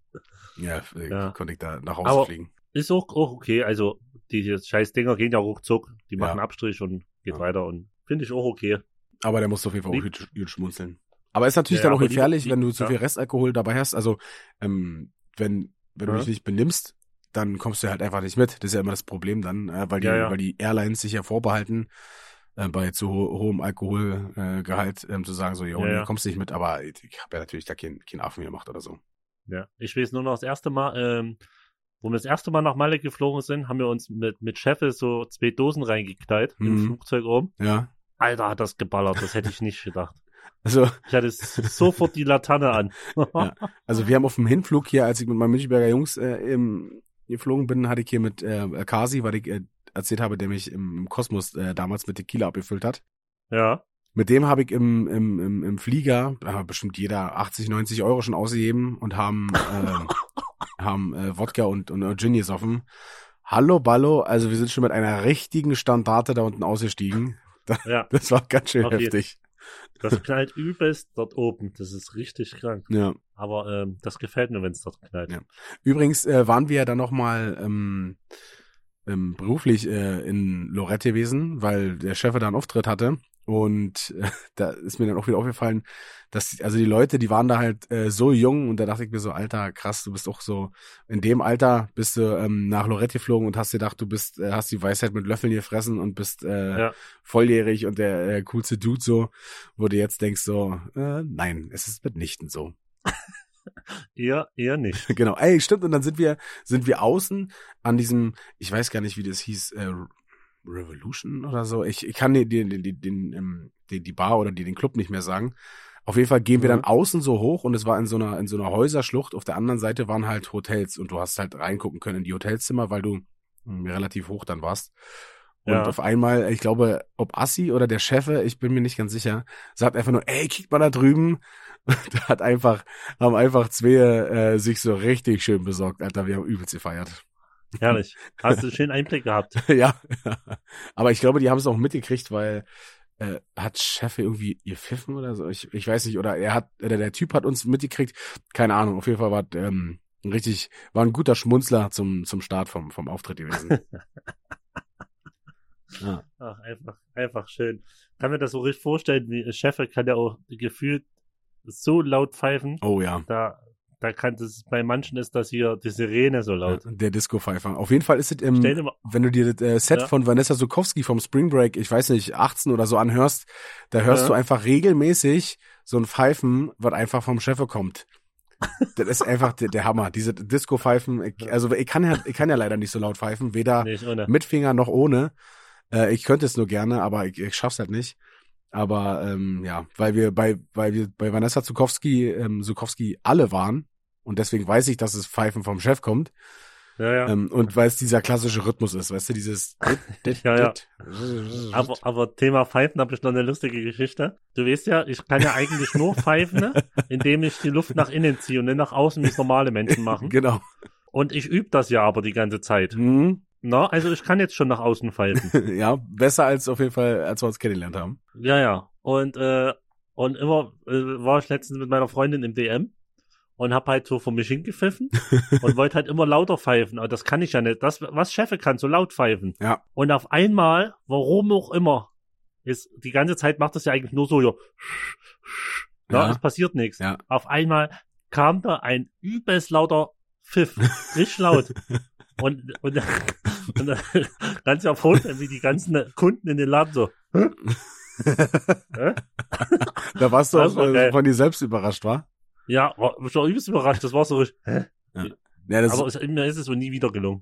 ja, äh, Ja. konnte ich da nach Hause Aber- fliegen. Ist auch, auch okay. Also, diese scheiß Dinger gehen ja ruckzuck. Die machen Ja. Abstrich und geht Ja. weiter und finde ich auch okay. Aber der muss auf jeden Fall auch gut, schmunzeln. Aber ist natürlich Ja, dann auch aber lieber- gefährlich, wenn du zu viel Restalkohol dabei hast. Also, ähm, wenn, wenn du dich nicht benimmst, dann kommst du halt einfach nicht mit. Das ist ja immer das Problem dann, äh, weil, die, weil die Airlines sich ja vorbehalten, äh, bei zu ho hohem Alkoholgehalt äh, ähm, zu sagen, so, jo, Ja, ja. kommst nicht mit, aber ich, ich habe ja natürlich da keinen kein Affen gemacht oder so. Ja. Ich weiß nur noch das erste Mal, ähm, wo wir das erste Mal nach Malle geflogen sind, haben wir uns mit, mit Cheffe so zwei Dosen reingeknallt im Mhm. Flugzeug oben. Ja. Alter, hat das geballert. Das hätte ich nicht gedacht. Also, Ich hatte sofort die Laterne an. Ja. Also wir haben auf dem Hinflug hier, als ich mit meinen Münchberger Jungs äh, im, geflogen bin, hatte ich hier mit äh, Kasi, weil ich äh, erzählt habe, der mich im, im Kosmos äh, damals mit Tequila abgefüllt hat. ja. Mit dem habe ich im, im, im, im Flieger, da haben bestimmt jeder 80, 90 Euro schon ausgegeben und haben, äh, haben äh, Wodka und, und, und Gin gesoffen. Hallo Ballo, also wir sind schon mit einer richtigen Standarte da unten ausgestiegen. Ja. Das war ganz schön jeden- heftig. Das knallt übelst dort oben. Das ist richtig krank. Ja. Aber ähm, das gefällt mir, wenn es dort knallt. Ja. Übrigens äh, waren wir ja dann noch mal ähm, ähm, beruflich äh, in Lorette gewesen, weil der Chef da einen Auftritt hatte. Und äh, da ist mir dann auch wieder aufgefallen, dass die, also die Leute, die waren da halt äh, so jung und da dachte ich mir so, Alter, krass, du bist auch so in dem Alter bist du ähm, nach Lorette geflogen und hast dir gedacht, du bist, äh, hast die Weisheit mit Löffeln gefressen und bist äh, Ja. volljährig und der äh, coolste Dude so, wo du jetzt denkst so, äh, nein, es ist mitnichten so. Eher, eher nicht. Genau, ey, stimmt. Und dann sind wir, sind wir außen an diesem, ich weiß gar nicht, wie das hieß, äh, Revolution oder so. Ich, ich kann den, den, den, den, den, die, die Bar oder die, den Club nicht mehr sagen. Auf jeden Fall gehen wir Mhm. dann außen so hoch und es war in so einer, in so einer Häuserschlucht. Auf der anderen Seite waren halt Hotels und du hast halt reingucken können in die Hotelzimmer, weil du mh, relativ hoch dann warst. Und Ja. auf einmal, ich glaube, ob Assi oder der Chefe, ich bin mir nicht ganz sicher, sagt einfach nur, ey, kick mal da drüben. Und hat einfach, haben einfach zwei äh, sich so richtig schön besorgt, Alter. Wir haben übelst gefeiert. Herrlich. Hast du schön Einblick gehabt. ja. Aber ich glaube, die haben es auch mitgekriegt, weil äh, hat Chef irgendwie ihr pfiffen oder so? Ich, ich weiß nicht. Oder er hat, oder der Typ hat uns mitgekriegt. Keine Ahnung. Auf jeden Fall war ähm, ein richtig, war ein guter Schmunzler zum, zum Start vom, vom Auftritt gewesen. ja. Ach, einfach, einfach schön. Kann mir das so richtig vorstellen, wie Cheffe kann ja auch gefühlt so laut pfeifen. Oh ja. Da, da kann das, bei manchen ist das hier die Sirene so laut. Der Disco-Pfeifer. Auf jeden Fall ist es im, mal, wenn du dir das äh, Set Ja. von Vanessa Sukowski vom Spring Break, ich weiß nicht, 18 oder so anhörst, da hörst Ja. du einfach regelmäßig so ein Pfeifen, was einfach vom Chef kommt. das ist einfach der, der Hammer. Diese Disco-Pfeifen, also ich kann ja, ich kann ja leider nicht so laut pfeifen, weder ohne. mit Finger noch ohne. Äh, ich könnte es nur gerne, aber ich, ich schaff's halt nicht. Aber ähm, ja, weil wir bei, weil wir bei Vanessa Zukowski, ähm, Zukowski alle waren und deswegen weiß ich, dass es Pfeifen vom Chef kommt. Ja, ja. Ähm, und weil es dieser klassische Rhythmus ist, weißt du, dieses Ja, ja. Aber, aber Thema Pfeifen habe ich noch eine lustige Geschichte. Du weißt ja, ich kann ja eigentlich nur pfeifen, ne, indem ich die Luft nach innen ziehe und nicht nach außen, wie es normale Menschen machen. Genau. Und ich übe das ja aber die ganze Zeit. Mhm. Na, also ich kann jetzt schon nach außen pfeifen. Ja, besser als auf jeden Fall, als wir uns kennengelernt haben. Ja, ja. Und, äh, und immer äh, war ich letztens mit meiner Freundin im DM und hab halt so vor mich hingepfiffen und wollte halt immer lauter pfeifen. Aber das kann ich ja nicht. Das, was Cheffe kann, so laut pfeifen. Ja. Und auf einmal, warum auch immer, ist, die ganze Zeit macht das ja eigentlich nur so, ja, ja, Ja. es passiert nichts. Ja. Auf einmal kam da ein übelst lauter Pfiff, richtig laut. Und, und, und dann kannst du ja vorstellen, wie die ganzen Kunden in den Laden so, Hä? Da warst du Das auch war äh, von dir selbst überrascht, war? ja, war, ich war übelst überrascht, das war so richtig, hä? Ja, das, Aber es, mir ist es so nie wieder gelungen.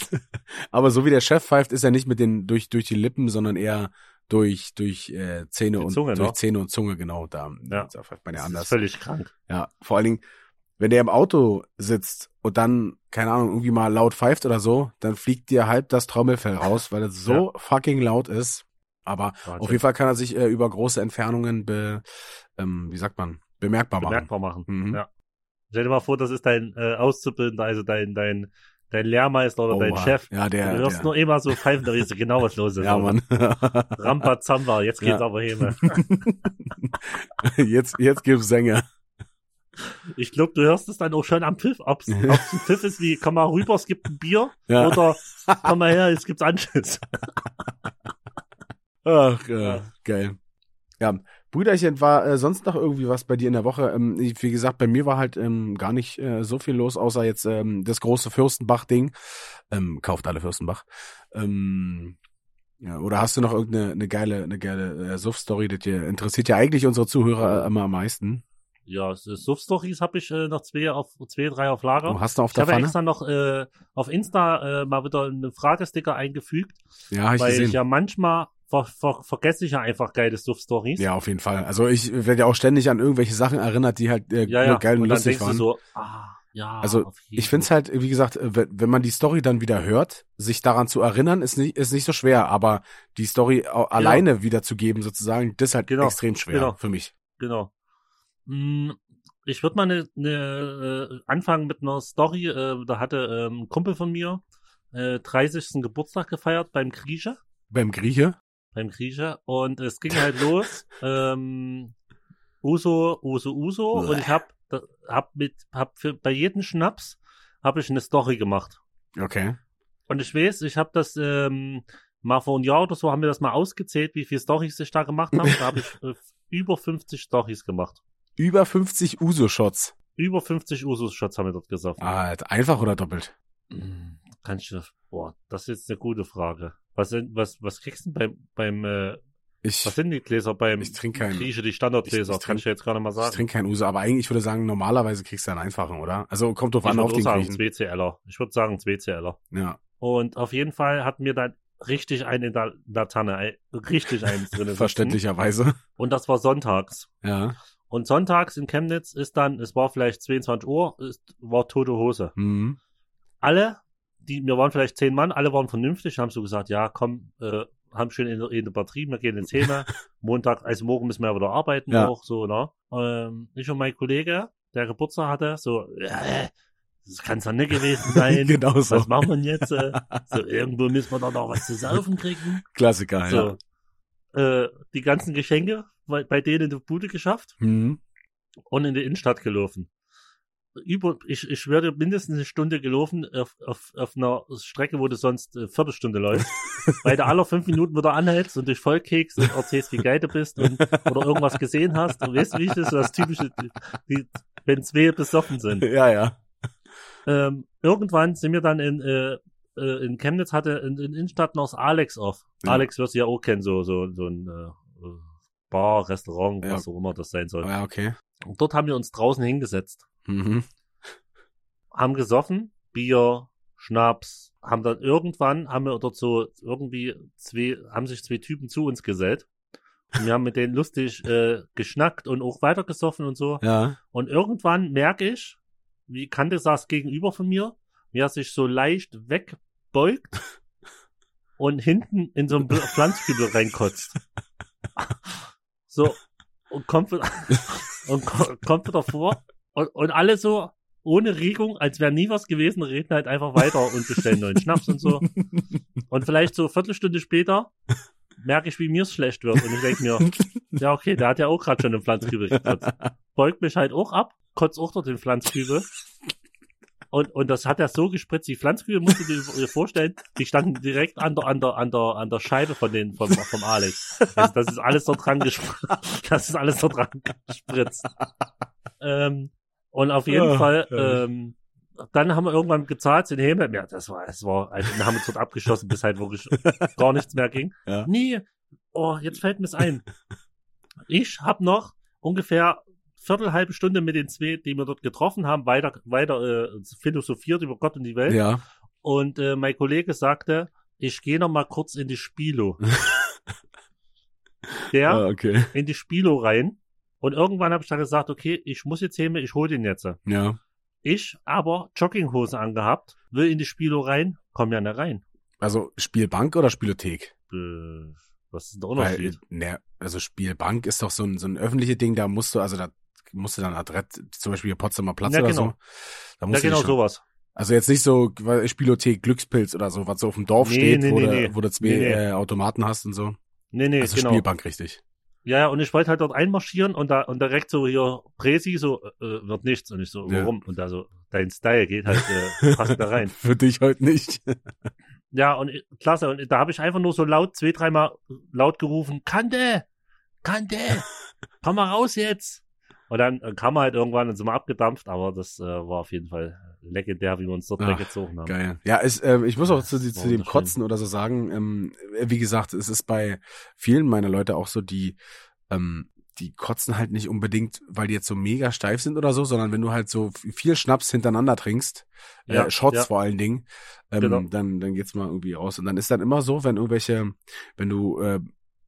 aber so wie der Chef pfeift, ist er nicht mit den durch durch die Lippen, sondern eher durch durch äh, Zähne Die und Zunge, durch ne? Zähne und Zunge genau. Da, Ja. da pfeift man ja ist anders. völlig krank. Ja, vor allen Dingen, wenn der im Auto sitzt und dann, keine Ahnung, irgendwie mal laut pfeift oder so, dann fliegt dir halb das Trommelfell raus, weil es so fucking laut ist. Aber Wahnsinn. auf jeden Fall kann er sich äh, über große Entfernungen be, ähm, wie sagt man, bemerkbar machen. bemerkbar machen. Mhm. Ja. Stell dir mal vor, das ist dein äh, Auszubildender, also dein, dein, dein Lehrmeister oder dein Oha. Chef. Ja, der, du hörst der nur immer so pfeifen, da weißt du genau, was los ist. ja, Mann. Rambazamba, jetzt geht's Ja. aber hin. jetzt, jetzt gibt's Sänger. Ich glaube, du hörst es dann auch schon am Pfiff, ob's, ob's ein Pfiff ist wie, komm mal rüber, es gibt ein Bier, Ja. oder komm mal her, es gibt's Anschiss. Ach, äh, Ja. geil. Ja, Brüderchen, war äh, sonst noch irgendwie was bei dir in der Woche? Ähm, wie gesagt, bei mir war halt ähm, gar nicht äh, so viel los, außer jetzt ähm, das große Fürstenbach-Ding. Ähm, kauft alle Fürstenbach. Ähm, ja, oder hast du noch irgendeine eine geile, eine geile äh, Suff-Story, das dir interessiert ja eigentlich unsere Zuhörer äh, immer am meisten. Ja, Suff-Stories habe ich äh, noch zwei auf zwei, drei auf Lager. Du hast noch auf ich der habe ja Pfanne? extra noch äh, auf Insta äh, mal wieder einen Fragesticker eingefügt, Ja, ich weil gesehen. ich ja manchmal ver ver vergesse ich ja einfach geile Suff-Stories. ja, auf jeden Fall. Also ich werde ja auch ständig an irgendwelche Sachen erinnert, die halt äh, ja, ja. geil und, und lustig waren. du so, ah, ja, Also, Ich finde es halt, wie gesagt, äh, wenn man die Story dann wieder hört, sich daran zu erinnern, ist nicht, ist nicht so schwer, aber die Story au- alleine wiederzugeben, sozusagen, das ist halt Genau, extrem schwer genau. für mich. Genau. Hm, Ich würde mal ne, ne, äh, anfangen mit einer Story. Äh, da hatte ähm, ein Kumpel von mir äh, 30. Geburtstag gefeiert beim Grieche. Beim Grieche? Beim Grieche. Und es ging halt los. Ähm, Uso, Uso, Uso. Und ich hab, hab mit, hab für, bei jedem Schnaps habe ich eine Story gemacht. Okay. Und ich weiß, ich habe das ähm, mal vor einem Jahr oder so, haben wir das mal ausgezählt, wie viele Stories ich da gemacht habe. Da habe ich äh, über 50 Stories gemacht. Über 50 Uso-Shots. Über 50 Usus-Shots haben wir dort gesoffen. Ah, einfach oder doppelt? Mm, Kann ich, boah, das ist jetzt eine gute Frage. Was was, was kriegst du denn beim, beim, äh, Ich, was sind die Gläser beim Ich trinke keinen. Grieche, die Standardgläser? Ich- ich Kann trink- ich jetzt gerade mal ich sagen. trinke kein Uso, aber eigentlich würde ich sagen, normalerweise kriegst du einen einfachen, oder? Also kommt drauf ich an würde auf den sagen Griechen. 2CLer. Ich würde sagen 2CLer. Ja. Und auf jeden Fall hatten wir dann richtig einen in der Laterne, richtig eins drin. Verständlicherweise. Und das war sonntags. Ja. Und sonntags in Chemnitz ist dann, es war vielleicht 22 Uhr, ist, war tote Hose. Mhm. alle, die, wir waren vielleicht zehn Mann, alle waren vernünftig, haben so gesagt, ja, komm, äh, haben schön in, der- in der Batterie, wir gehen ins Häme. Montag, also morgen müssen wir ja wieder arbeiten Ja. auch, so, ne? Ähm, ich und mein Kollege, der Geburtstag hatte, so, äh, das kann's ja nicht gewesen sein. genau so. Was machen wir denn jetzt? Äh? So, irgendwo müssen wir doch noch was zu saufen kriegen. Klassiker, ja. So, äh, die ganzen Geschenke bei, denen in die Bude geschafft Mhm. und in die Innenstadt gelaufen. Über, ich, ich werde mindestens eine Stunde gelaufen auf, auf, auf einer Strecke, wo du sonst äh, Viertelstunde läufst, weil du alle fünf Minuten wieder anhältst und dich vollkekst und erzählst, wie geil du bist und, oder irgendwas gesehen hast. Und weißt du, wie ich das, das typische, die, wenn zwei besoffen sind. Ja, ja. Ähm, irgendwann sind wir dann in, äh, äh, in Chemnitz hatte in, in Innenstadt noch Alex auf. Ja. Alex wirst du ja auch kennen, so, so, so ein äh, äh, Bar, Restaurant, Ja. was auch immer das sein soll. Ja, okay. Und dort haben wir uns draußen hingesetzt, Mhm. haben gesoffen, Bier, Schnaps, haben dann irgendwann, haben wir dort so irgendwie zwei, haben sich zwei Typen zu uns gesellt. Und wir haben mit denen lustig äh, geschnackt und auch weitergesoffen und so. Ja. Und irgendwann merke ich, wie Kante saß gegenüber von mir, wie er sich so leicht wegbeugt und hinten in so einen Bl- Pflanzkübel reinkotzt. So, und kommt, und ko- kommt wieder vor und, und alle so ohne Regung, als wäre nie was gewesen, reden halt einfach weiter und bestellen neuen Schnaps und so. Und vielleicht so eine Viertelstunde später merke ich, wie mir es schlecht wird. Und ich denke mir, ja, okay, der hat ja auch gerade schon einen Pflanzkübel gekotzt. Beugt mich halt auch ab, kotzt auch dort den Pflanzkübel. Und, und das hat er so gespritzt. Die Pflanzkühe musst du dir vorstellen, die standen direkt an der, an der, an der, an der Scheibe von den, vom, vom Alex. Also das ist alles so dran gespritzt. Das ist alles so dran gespritzt. Ähm, und auf jeden Ja, Fall, ja. ähm, dann haben wir irgendwann gezahlt, den Himmel. Ja, das war, das war, also wir haben uns dort abgeschossen, bis halt wirklich gar nichts mehr ging. Ja. Nee, oh, jetzt fällt mir's ein. Ich habe noch ungefähr Viertel, halbe Stunde mit den zwei, die wir dort getroffen haben, weiter, weiter äh, philosophiert über Gott und die Welt. Ja. Und äh, mein Kollege sagte, ich gehe noch mal kurz in die Spilo. Der Ah, okay. in die Spilo rein. Und irgendwann habe ich dann gesagt, okay, ich muss jetzt hin, ich hole den jetzt. Ja. Ich aber Jogginghose angehabt, will in die Spilo rein, komm ja nicht rein. Also Spielbank oder Spielothek? Äh, was ist der Weil, Unterschied? ne, also Spielbank ist doch so ein, so ein öffentliches Ding, da musst du, also da musst du dann Adrett, zum Beispiel hier Potsdamer Platz Ja, oder genau. so. Da ja, musst du genau sowas. Also jetzt nicht so Spielothek, Glückspilz oder so, was so auf dem Dorf Nee, steht, nee, wo, nee, du, nee. wo du zwei. Äh, Automaten hast und so. Nee, nee, also genau. Spielbank richtig. Ja, ja, und ich wollte halt dort einmarschieren und da und direkt so hier Presi so äh, wird nichts und ich so Ja. warum und da so dein Style geht halt äh, passt da rein. Für dich heute nicht. Ja, und ich- klasse und da habe ich einfach nur so laut zwei, dreimal laut gerufen, Kante, Kante, komm mal raus jetzt. Und dann äh, kam er halt irgendwann und sind wir abgedampft, aber das äh, war auf jeden Fall legendär, wie wir uns dort Ach, weggezogen haben. Geil. Ja, ist, ähm, ich muss auch zu, zu dem. Kotzen oder so sagen, ähm, wie gesagt, es ist bei vielen meiner Leute auch so, die, ähm, die kotzen halt nicht unbedingt, weil die jetzt so mega steif sind oder so, sondern wenn du halt so viel Schnaps hintereinander trinkst, Ja, äh, Shots ja. vor allen Dingen, ähm, Genau. dann, dann geht's mal irgendwie raus. Und dann ist dann immer so, wenn irgendwelche, wenn du äh,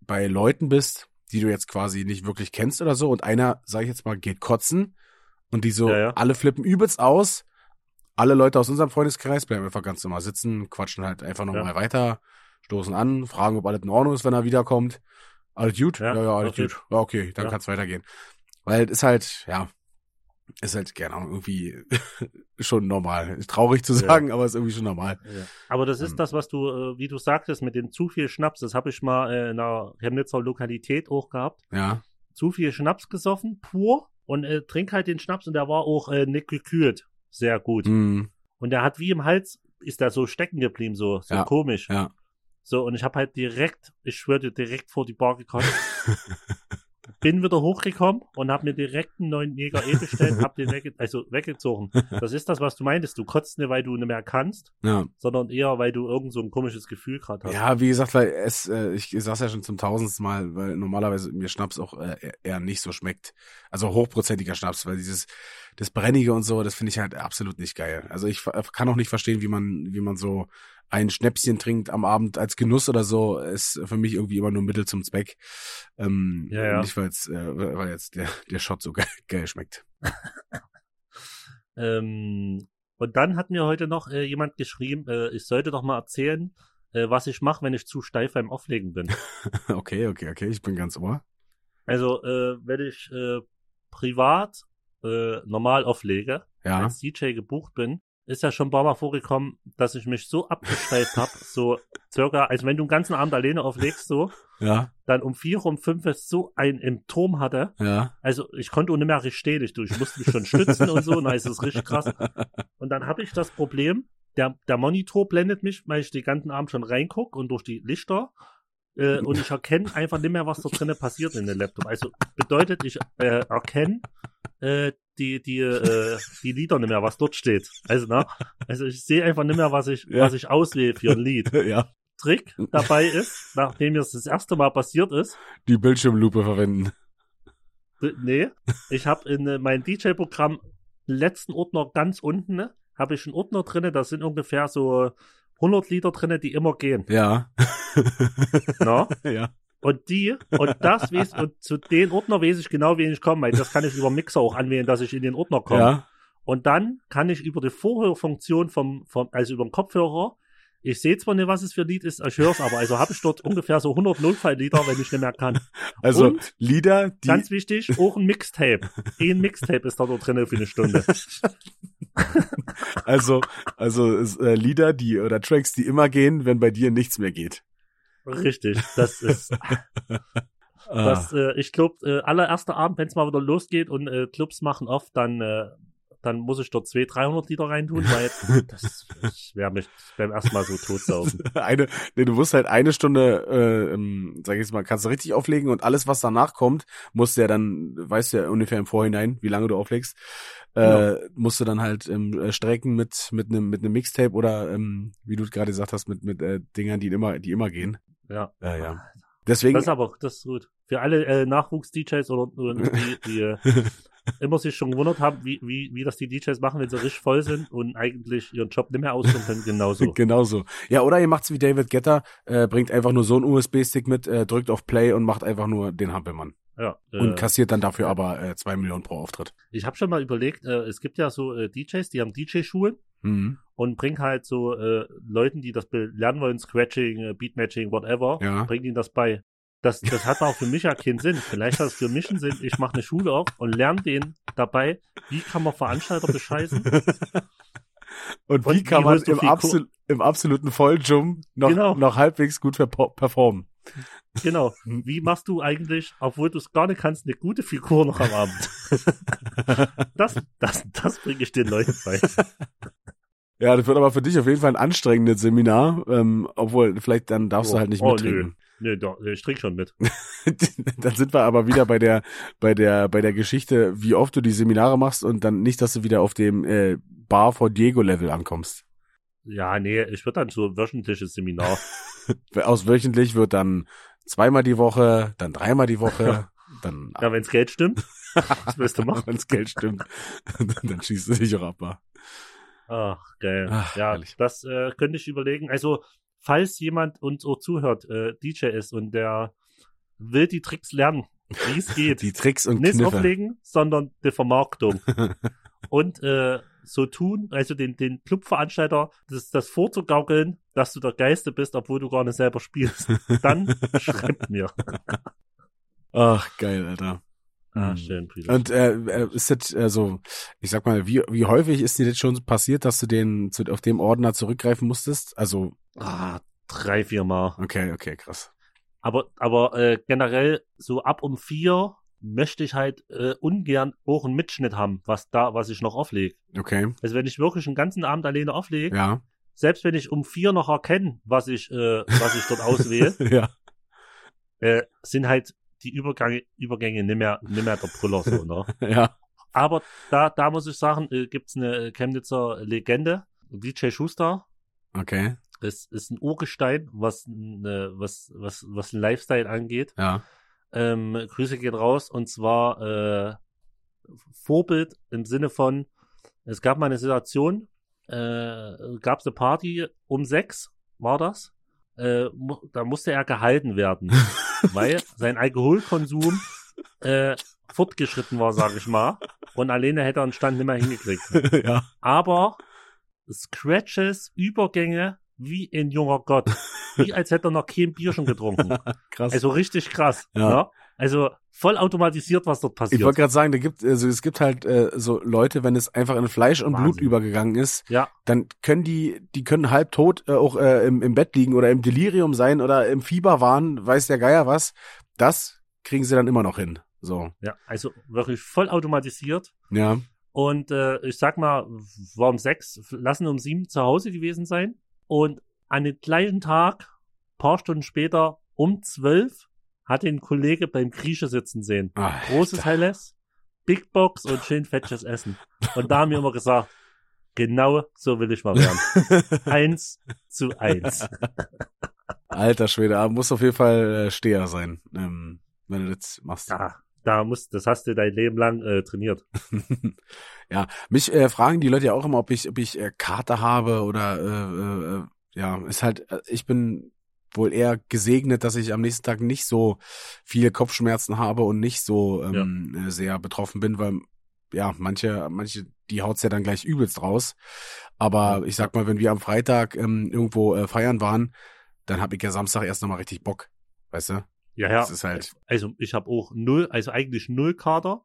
bei Leuten bist, die du jetzt quasi nicht wirklich kennst oder so, und einer, sag ich jetzt mal, geht kotzen und die so, Ja, ja. alle flippen übelst aus, alle Leute aus unserem Freundeskreis bleiben einfach ganz normal sitzen, quatschen halt einfach nochmal Ja. weiter, stoßen an, fragen, ob alles in Ordnung ist, wenn er wiederkommt. Alles gut? Ja, Ja, alles okay. gut. Ja, okay, dann Ja. kann's weitergehen. Weil es ist halt, ja, ist halt, keine Ahnung, irgendwie schon normal. Ist traurig zu Ja. sagen, aber ist irgendwie schon normal. Ja. Aber das ist Ähm. das, was du, äh, wie du sagtest, mit dem zu viel Schnaps, das habe ich mal äh, in einer Chemnitzer Lokalität auch gehabt. Ja, Zu viel Schnaps gesoffen, pur, und äh, trink halt den Schnaps und der war auch äh, nicht gekühlt. Sehr gut. hm, Und der hat wie im Hals, ist der so stecken geblieben, so, so Ja. komisch. ja. So, und ich habe halt direkt, ich schwöre dir, direkt vor die Bar gekommen. Bin wieder hochgekommen und habe mir direkt einen neuen Jäger E bestellt, hab den wegge also weggezogen. Das ist das, was du meintest. Du kotzt nicht, weil du nicht mehr kannst, Ja. sondern eher, weil du irgend so ein komisches Gefühl gerade hast. Ja, wie gesagt, weil es, äh, ich sag's ja schon zum tausendsten Mal, weil normalerweise mir Schnaps auch äh, eher- eher nicht so schmeckt. Also hochprozentiger Schnaps, weil dieses, das Brennige und so, das finde ich halt absolut nicht geil. Also ich ver- kann auch nicht verstehen, wie man, wie man so ein Schnäpschen trinkt am Abend als Genuss oder so, ist für mich irgendwie immer nur Mittel zum Zweck. Ähm, Ja, ja. Nicht, weil's, äh, weil jetzt der, der Shot so geil, geil schmeckt. Ähm, und dann hat mir heute noch äh, jemand geschrieben, äh, ich sollte doch mal erzählen, äh, was ich mache, wenn ich zu steif beim Auflegen bin. okay, okay, okay, ich bin ganz ohr. Also, äh, wenn ich äh, privat normal auflege, Ja, als DJ gebucht bin, ist ja schon ein paar Mal vorgekommen, dass ich mich so abgesteift habe, so circa, also wenn du den ganzen Abend alleine auflegst, so, ja, dann um vier, um fünf so ein im Turm hatte. ja. Also ich konnte nicht mehr richtig stehen, ich, ich musste mich schon stützen und so, na, ist das richtig krass. Und dann habe ich das Problem, der, der Monitor blendet mich, weil ich den ganzen Abend schon reinguck und durch die Lichter äh, und ich erkenne einfach nicht mehr, was da drinnen passiert in dem Laptop. Also bedeutet, ich äh, erkenne äh, die, die, äh, die Lieder nicht mehr, was dort steht. Also, na, also ich sehe einfach nicht mehr, was ich, Ja. was ich auswähle für ein Lied. ja, Trick dabei ist, nachdem mir das das erste Mal passiert ist, die Bildschirmlupe verwenden. Nee, ich habe in äh, meinem DJ-Programm letzten Ordner ganz unten, ne, habe ich einen Ordner drinne, da sind ungefähr so 100 Lieder drinne, die immer gehen. Ja. No? ja. Und die, und das weiß, und zu den Ordner weiß ich genau, wen ich komme, weil das kann ich über Mixer auch anwählen, dass ich in den Ordner komme. Ja. Und dann kann ich über die Vorhörfunktion vom, vom also über den Kopfhörer, ich sehe zwar nicht, was es für ein Lied ist, ich höre es aber, also habe ich dort ungefähr so 100 Notfalllieder, wenn ich nicht mehr kann. Also Und Lieder, die Ganz wichtig, auch ein Mixtape. Ein Mixtape ist da dort drin für eine Stunde. also also äh, Lieder, die oder Tracks, die immer gehen, wenn bei dir nichts mehr geht. Richtig, das ist, Ah, das, äh, ich glaube, äh, allererster Abend, wenn es mal wieder losgeht und äh, Clubs machen oft, dann, äh, dann muss ich dort 200, 300 Liter reintun, weil das, ich werde mich beim ersten Mal so totsaufen. eine, nee, du musst halt eine Stunde, äh, ähm, sag ich jetzt mal, kannst du richtig auflegen und alles, was danach kommt, musst du ja dann, weißt du ja ungefähr im Vorhinein, wie lange du auflegst, äh, musst du dann halt ähm, äh, strecken mit mit einem mit einem Mixtape oder ähm, wie du gerade gesagt hast mit mit äh, Dingern, die immer die immer gehen. Ja. Ja, ja. Deswegen Das ist aber, das ist gut. Für alle äh, Nachwuchs-DJs oder, oder die, die äh, immer sich schon gewundert haben, wie, wie, wie das die DJs machen, wenn sie richtig voll sind und eigentlich ihren Job nicht mehr ausführen können, genauso. Genau so. Ja, oder ihr macht's wie David Getter, äh, bringt einfach nur so einen USB-Stick mit, äh, drückt auf Play und macht einfach nur den Hampelmann. Ja, Und äh, kassiert dann dafür aber äh, zwei Millionen pro Auftritt. ich habe schon mal überlegt, äh, es gibt ja so äh, DJs, die haben DJ-Schulen Mhm. und bringen halt so äh, Leuten, die das lernen wollen, Scratching, äh, Beatmatching, whatever, Ja. bringen ihnen das bei. Das, das hat auch für mich ja keinen Sinn. Vielleicht hat es für mich einen Sinn. Ich mache eine Schule auf und lerne den dabei, wie kann man Veranstalter bescheißen. Und wie kann man im, absol im absoluten Volljump noch, Genau. noch halbwegs gut performen? Genau. Wie machst du eigentlich, obwohl du es gar nicht kannst, eine gute Figur noch am Abend? Das, das, das bringe ich den Leuten bei. Ja, das wird aber für dich auf jeden Fall ein anstrengendes Seminar, ähm, obwohl vielleicht dann darfst du halt nicht Oh, mittrinken. Nö, doch, ich trinke schon mit. dann sind wir aber wieder bei der bei der bei der Geschichte, wie oft du die Seminare machst und dann nicht, dass du wieder auf dem äh, Bar vor Diego Level ankommst. Ja, nee, ich würde dann so wöchentliches Seminar. Aus wöchentlich wird dann zweimal die Woche, dann dreimal die Woche, dann Ja, wenns Geld stimmt. Was willst du machen? wenn das Geld stimmt, dann schießt du dich auch ab. Ach, geil. Ach, ja, herrlich. das äh, könnte ich überlegen. Also, falls jemand uns auch zuhört, äh, DJ ist und der will die Tricks lernen, wie es geht. Die Tricks und nicht Kniffe. auflegen, sondern die Vermarktung. und äh, so tun, also den, den Clubveranstalter das, das vorzugaukeln, dass du der Geiste bist, obwohl du gar nicht selber spielst. Dann schreibt mir. Ach, geil, Alter. Ah, Mhm. schön, Brüder. Und äh, äh, ist das also, ich sag mal, wie wie häufig ist dir das schon passiert, dass du den zu, auf dem Ordner zurückgreifen musstest? Also, Ah, drei, vier Mal. okay, okay, krass. Aber, aber äh, generell so ab um vier möchte ich halt äh, ungern auch einen Mitschnitt haben, was da, was ich noch auflege. Okay, Also wenn ich wirklich einen ganzen Abend alleine auflege, ja, selbst wenn ich um vier noch erkenne, was ich, äh, was ich dort auswähle, ja, äh, sind halt die Übergänge, Übergänge nicht mehr, nicht mehr der Brüller so, ne? ja, Aber da, da muss ich sagen, äh, gibt's eine Chemnitzer Legende, DJ Schuster. okay, Es ist ein Urgestein, was, ne, was, was, was ein Lifestyle angeht. ja, Ähm, Grüße gehen raus und zwar äh, Vorbild im Sinne von, es gab mal eine Situation, äh, gab es eine Party um sechs, war das? Äh, mu da musste er gehalten werden, weil sein Alkoholkonsum äh, fortgeschritten war, sage ich mal. Und alleine hätte er einen Stand nicht mehr hingekriegt. ja, Aber Scratches, Übergänge wie ein junger Gott. Wie als hätte er noch kein Bier schon getrunken. krass. Also richtig krass. Ja. Ne? Also voll automatisiert, was dort ich passiert. wollte gerade sagen, da gibt also es gibt halt äh, so Leute, wenn es einfach in Fleisch und Blut Wahnsinn. übergegangen ist, ja, dann können die, die können halb tot äh, auch äh, im, im Bett liegen oder im Delirium sein oder im Fieberwahn, weiß der Geier was. Das kriegen sie dann immer noch hin. So, ja, also wirklich voll automatisiert. ja, Und äh, ich sag mal, war um sechs, lassen um sieben zu Hause gewesen sein. Und an dem gleichen Tag, paar Stunden später, um zwölf, hat den Kollege beim Grieche sitzen sehen. ah, Großes Helles, Big Box und schön fettes Essen. Und da haben wir immer gesagt, genau so will ich mal werden. eins zu eins. Alter Schwede, aber muss auf jeden Fall äh, Steher sein, ähm, wenn du das machst. Ja, da muss, das hast du dein Leben lang äh, trainiert. ja, mich äh, fragen die Leute ja auch immer, ob ich, ob ich äh, Kater habe oder äh, äh, ja, ist halt, äh, ich bin wohl eher gesegnet, dass ich am nächsten Tag nicht so viele Kopfschmerzen habe und nicht so ähm, äh, sehr betroffen bin, weil ja, manche, manche, die haut's ja dann gleich übelst raus. Aber ich sag mal, wenn wir am Freitag ähm, irgendwo äh, feiern waren, dann hab ich ja Samstag erst nochmal richtig Bock, weißt du? Ja, ja. Das ist halt, Also ich habe auch null, also eigentlich null Kater.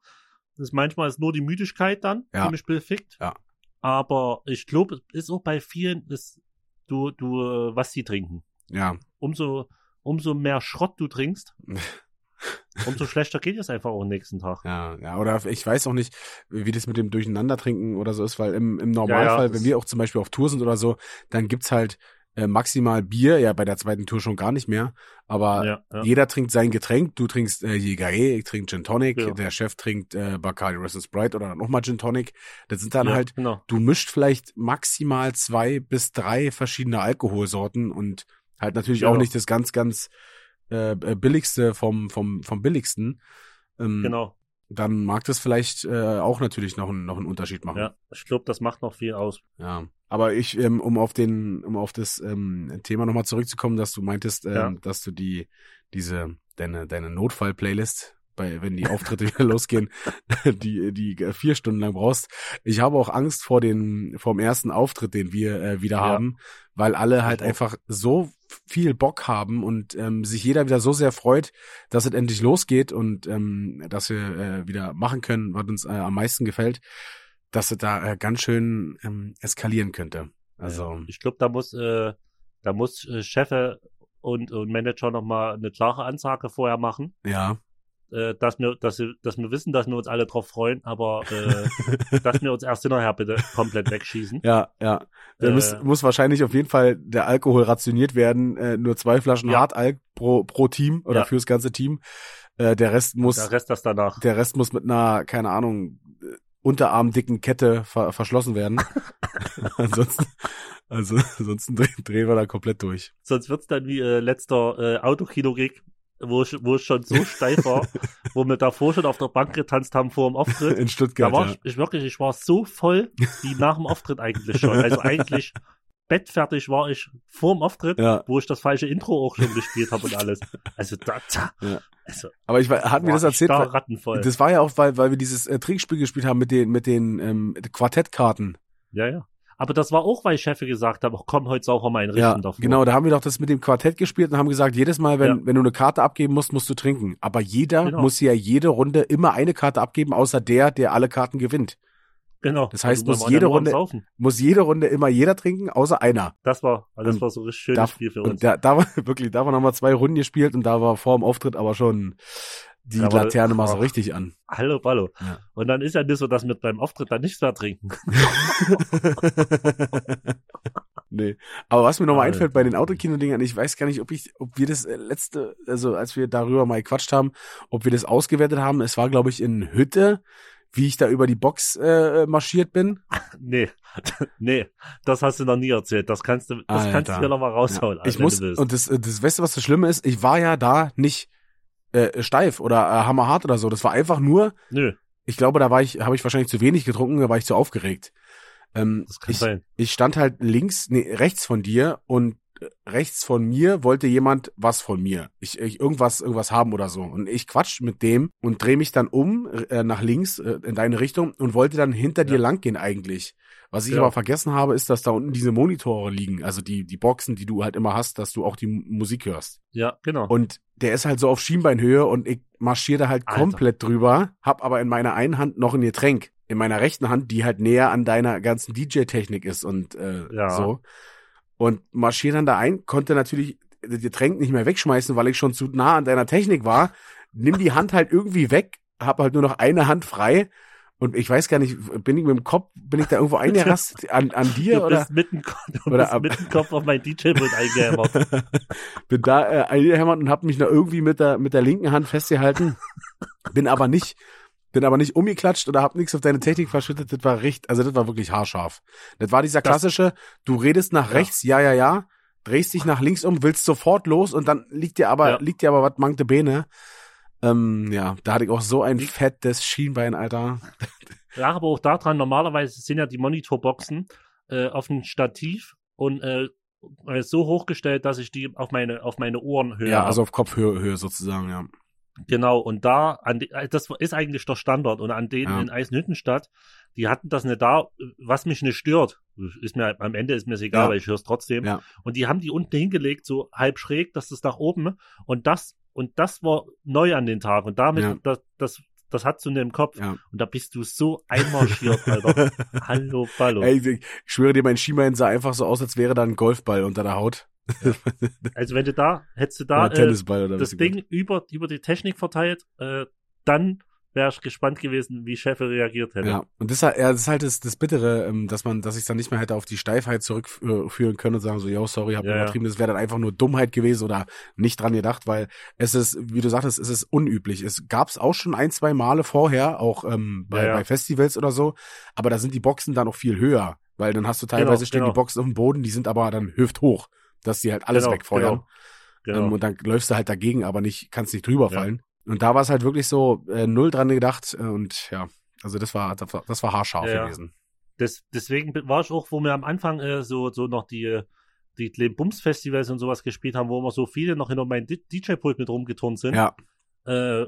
Das ist manchmal ist nur die Müdigkeit dann, Ja. die mich befickt. Ja. Aber ich glaube, es ist auch bei vielen, ist du, du, äh, was sie trinken. ja, Umso, umso mehr Schrott du trinkst, umso schlechter geht es einfach auch am nächsten Tag. Ja, ja, oder ich weiß auch nicht, wie das mit dem Durcheinandertrinken oder so ist, weil im, im Normalfall, ja, ja, wenn wir auch zum Beispiel auf Tour sind oder so, dann gibt's halt äh, maximal Bier, ja bei der zweiten Tour schon gar nicht mehr, aber ja, ja. jeder trinkt sein Getränk, du trinkst äh, Jägeré, ich trinke Gin Tonic, ja. der Chef trinkt äh, Bacardi Red Sprite oder nochmal Gin Tonic, das sind dann halt, genau. du mischt vielleicht maximal zwei bis drei verschiedene Alkoholsorten und halt natürlich auch nicht das ganz, ganz äh, äh, billigste vom, vom, vom billigsten. Ähm, genau dann mag das vielleicht äh, auch natürlich noch, ein, noch einen Unterschied machen. Ja, ich glaube, das macht noch viel aus. Ja. Aber ich, ähm, um auf den, um auf das ähm, Thema nochmal zurückzukommen, dass du meintest, ähm, ja. dass du die, diese, deine, deine Notfall-Playlist bei, wenn die Auftritte wieder losgehen, die, die vier Stunden lang brauchst. Ich habe auch Angst vor den, vom ersten Auftritt, den wir äh, wieder ja. haben, weil alle halt einfach so viel Bock haben und ähm, sich jeder wieder so sehr freut, dass es endlich losgeht und ähm, dass wir äh, wieder machen können, was uns äh, am meisten gefällt dass es da äh, ganz schön ähm, eskalieren könnte. Also ich glaube, da muss äh, da muss äh, Chef und, und Manager noch mal eine klare Ansage vorher machen. Ja. Äh, dass wir dass, dass wir wissen, dass wir uns alle drauf freuen, aber äh, dass wir uns erst hinterher bitte komplett wegschießen. Ja, ja. Da äh, muss, muss wahrscheinlich auf jeden Fall der Alkohol rationiert werden. Äh, nur zwei Flaschen ja. Hartalk pro, pro Team oder ja. fürs ganze Team. Äh, der Rest muss. Der Rest das danach. Der Rest muss mit einer, keine Ahnung, unterarmdicken Kette ver verschlossen werden. ansonsten, also ansonsten drehen, drehen wir da komplett durch. Sonst wird's dann wie äh, letzter äh, Autokino-Gig, wo ich, wo ich schon so steif war, wo wir davor schon auf der Bank getanzt haben vor dem Auftritt. In Stuttgart. Da war ja. ich, ich wirklich, ich war so voll wie nach dem Auftritt eigentlich schon. Also eigentlich bettfertig war ich vor dem Auftritt, ja. wo ich das falsche Intro auch schon gespielt habe und alles. Also da, da ja. also, Aber ich hatten wir das erzählt? Da rattenvoll. Das war ja auch, weil, weil wir dieses äh, Trinkspiel gespielt haben mit den, mit den ähm, Quartettkarten. Ja, ja. Aber das war auch, weil Chefe gesagt haben, komm, heute sauber mal einrichten ja, davor. Genau, da haben wir doch das mit dem Quartett gespielt und haben gesagt, jedes Mal, wenn, ja. wenn du eine Karte abgeben musst, musst du trinken. Aber jeder genau. muss ja jede Runde immer eine Karte abgeben, außer der, der alle Karten gewinnt. Genau. Das heißt, muss jede Runde, muss jede Runde immer jeder trinken, außer einer. Das war, also das war so ein richtig schönes da, Spiel für uns. Da, da war wirklich, da waren nochmal zwei Runden gespielt und da war vor dem Auftritt aber schon die war, Laterne mal so richtig an. Hallo, hallo. Ja. Und dann ist ja nicht so, dass wir beim Auftritt dann nichts mehr trinken. nee. Aber was mir nochmal einfällt bei den Autokino-Dingern, ich weiß gar nicht, ob ich, ob wir das äh, letzte, also als wir darüber mal gequatscht haben, ob wir das ausgewertet haben. Es war, glaube ich, in Hütte wie ich da über die Box äh, marschiert bin? Nee, nee, das hast du noch nie erzählt. Das kannst du, das Alter. kannst du dir noch mal raushauen. Ja. Ich muss, und das, das, weißt du, was das Schlimme ist? Ich war ja da nicht äh, steif oder äh, hammerhart oder so. Das war einfach nur, Nö. ich glaube, da war ich, habe ich wahrscheinlich zu wenig getrunken, da war ich zu aufgeregt. Ähm, das kann ich, sein. Ich stand halt links, nee, rechts von dir und rechts von mir wollte jemand was von mir. Ich, ich irgendwas, irgendwas haben oder so. Und ich quatsch mit dem und drehe mich dann um äh, nach links äh, in deine Richtung und wollte dann hinter ja. dir langgehen eigentlich. Was ich ja. aber vergessen habe, ist, dass da unten diese Monitore liegen, also die, die Boxen, die du halt immer hast, dass du auch die Musik hörst. Ja, genau. Und der ist halt so auf Schienbeinhöhe und ich marschiere da halt Alter. komplett drüber, hab aber in meiner einen Hand noch ein Getränk, in meiner rechten Hand, die halt näher an deiner ganzen DJ-Technik ist und äh, ja. so und marschiere dann da ein, konnte natürlich das Getränk nicht mehr wegschmeißen, weil ich schon zu nah an deiner Technik war. Nimm die Hand halt irgendwie weg, hab halt nur noch eine Hand frei und ich weiß gar nicht, bin ich mit dem Kopf, bin ich da irgendwo eingerastet an, an dir du oder? Bist mitten, du oder bist mit dem Kopf auf mein DJ-Bild eingehämmert. bin da äh, eingehämmert und hab mich da irgendwie mit der, mit der linken Hand festgehalten. bin aber nicht, bin aber nicht umgeklatscht oder hab nichts auf deine Technik verschüttet. Das war richtig, also das war wirklich haarscharf. Das war dieser klassische, du redest nach rechts, ja, ja, ja, drehst dich nach links um, willst sofort los und dann liegt dir aber, ja. liegt dir aber was mankte Bene. Ähm, ja, da hatte ich auch so ein fettes Schienbein, Alter. Ja, aber auch daran, normalerweise sind ja die Monitorboxen äh, auf dem Stativ und äh, so hochgestellt, dass ich die auf meine, auf meine Ohren höre. Ja, also auf Kopfhöhe Höhe sozusagen, ja. Genau, und da, an die, äh, das ist eigentlich der Standard. Und an denen ja. in Eisenhüttenstadt, die hatten das nicht da, was mich nicht stört. Ist mir, am Ende ist mir egal, ja. weil ich höre es trotzdem. Ja. Und die haben die unten hingelegt, so halb schräg, dass das nach oben. Und das, und das war neu an den Tag. Und damit, das, das, das hat in dem Kopf. Ja. Und da bist du so einmarschiert, Alter. Hallo, Ballo. Ey, ich schwöre dir, mein Schienbein sah einfach so aus, als wäre da ein Golfball unter der Haut. Also wenn du da, hättest du da äh, das Ding über, über die Technik verteilt, äh, dann wäre ich gespannt gewesen, wie Cheffe reagiert hätte. Ja, und das, ist halt- ja, das ist halt das, das Bittere, ähm, dass man, dass ich dann nicht mehr hätte auf die Steifheit zurückführen können und sagen so, yo, sorry, hab Ja, übertrieben. Das wäre dann einfach nur Dummheit gewesen oder nicht dran gedacht, weil es ist, wie du sagtest, es ist unüblich. Es gab's auch schon ein, zwei Male vorher, auch ähm, bei, Ja, ja. bei Festivals oder so, aber da sind die Boxen dann noch viel höher, weil dann hast du teilweise Genau, stehen genau. die Boxen auf dem Boden, die sind aber dann hüfthoch, dass die halt alles Genau, wegfeuern. Genau. Ähm, und dann läufst du halt dagegen, aber nicht, kannst nicht drüber Ja. fallen. Und da war es halt wirklich so äh, null dran gedacht äh, und ja, also das war das war, das war haarscharf Ja, gewesen. Das, deswegen war ich auch, wo wir am Anfang äh, so, so noch die, äh, die Bums-Festivals und sowas gespielt haben, wo immer so viele noch hinter meinem DJ-Pult mit rumgeturnt sind, Ja, äh,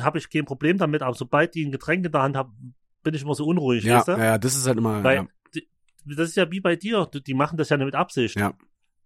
habe ich kein Problem damit, aber sobald die ein Getränk in der Hand haben, bin ich immer so unruhig, ja, weißt du? ja, das ist halt immer. Weil ja. die, das ist ja wie bei dir, die machen das ja nicht mit Absicht. Ja.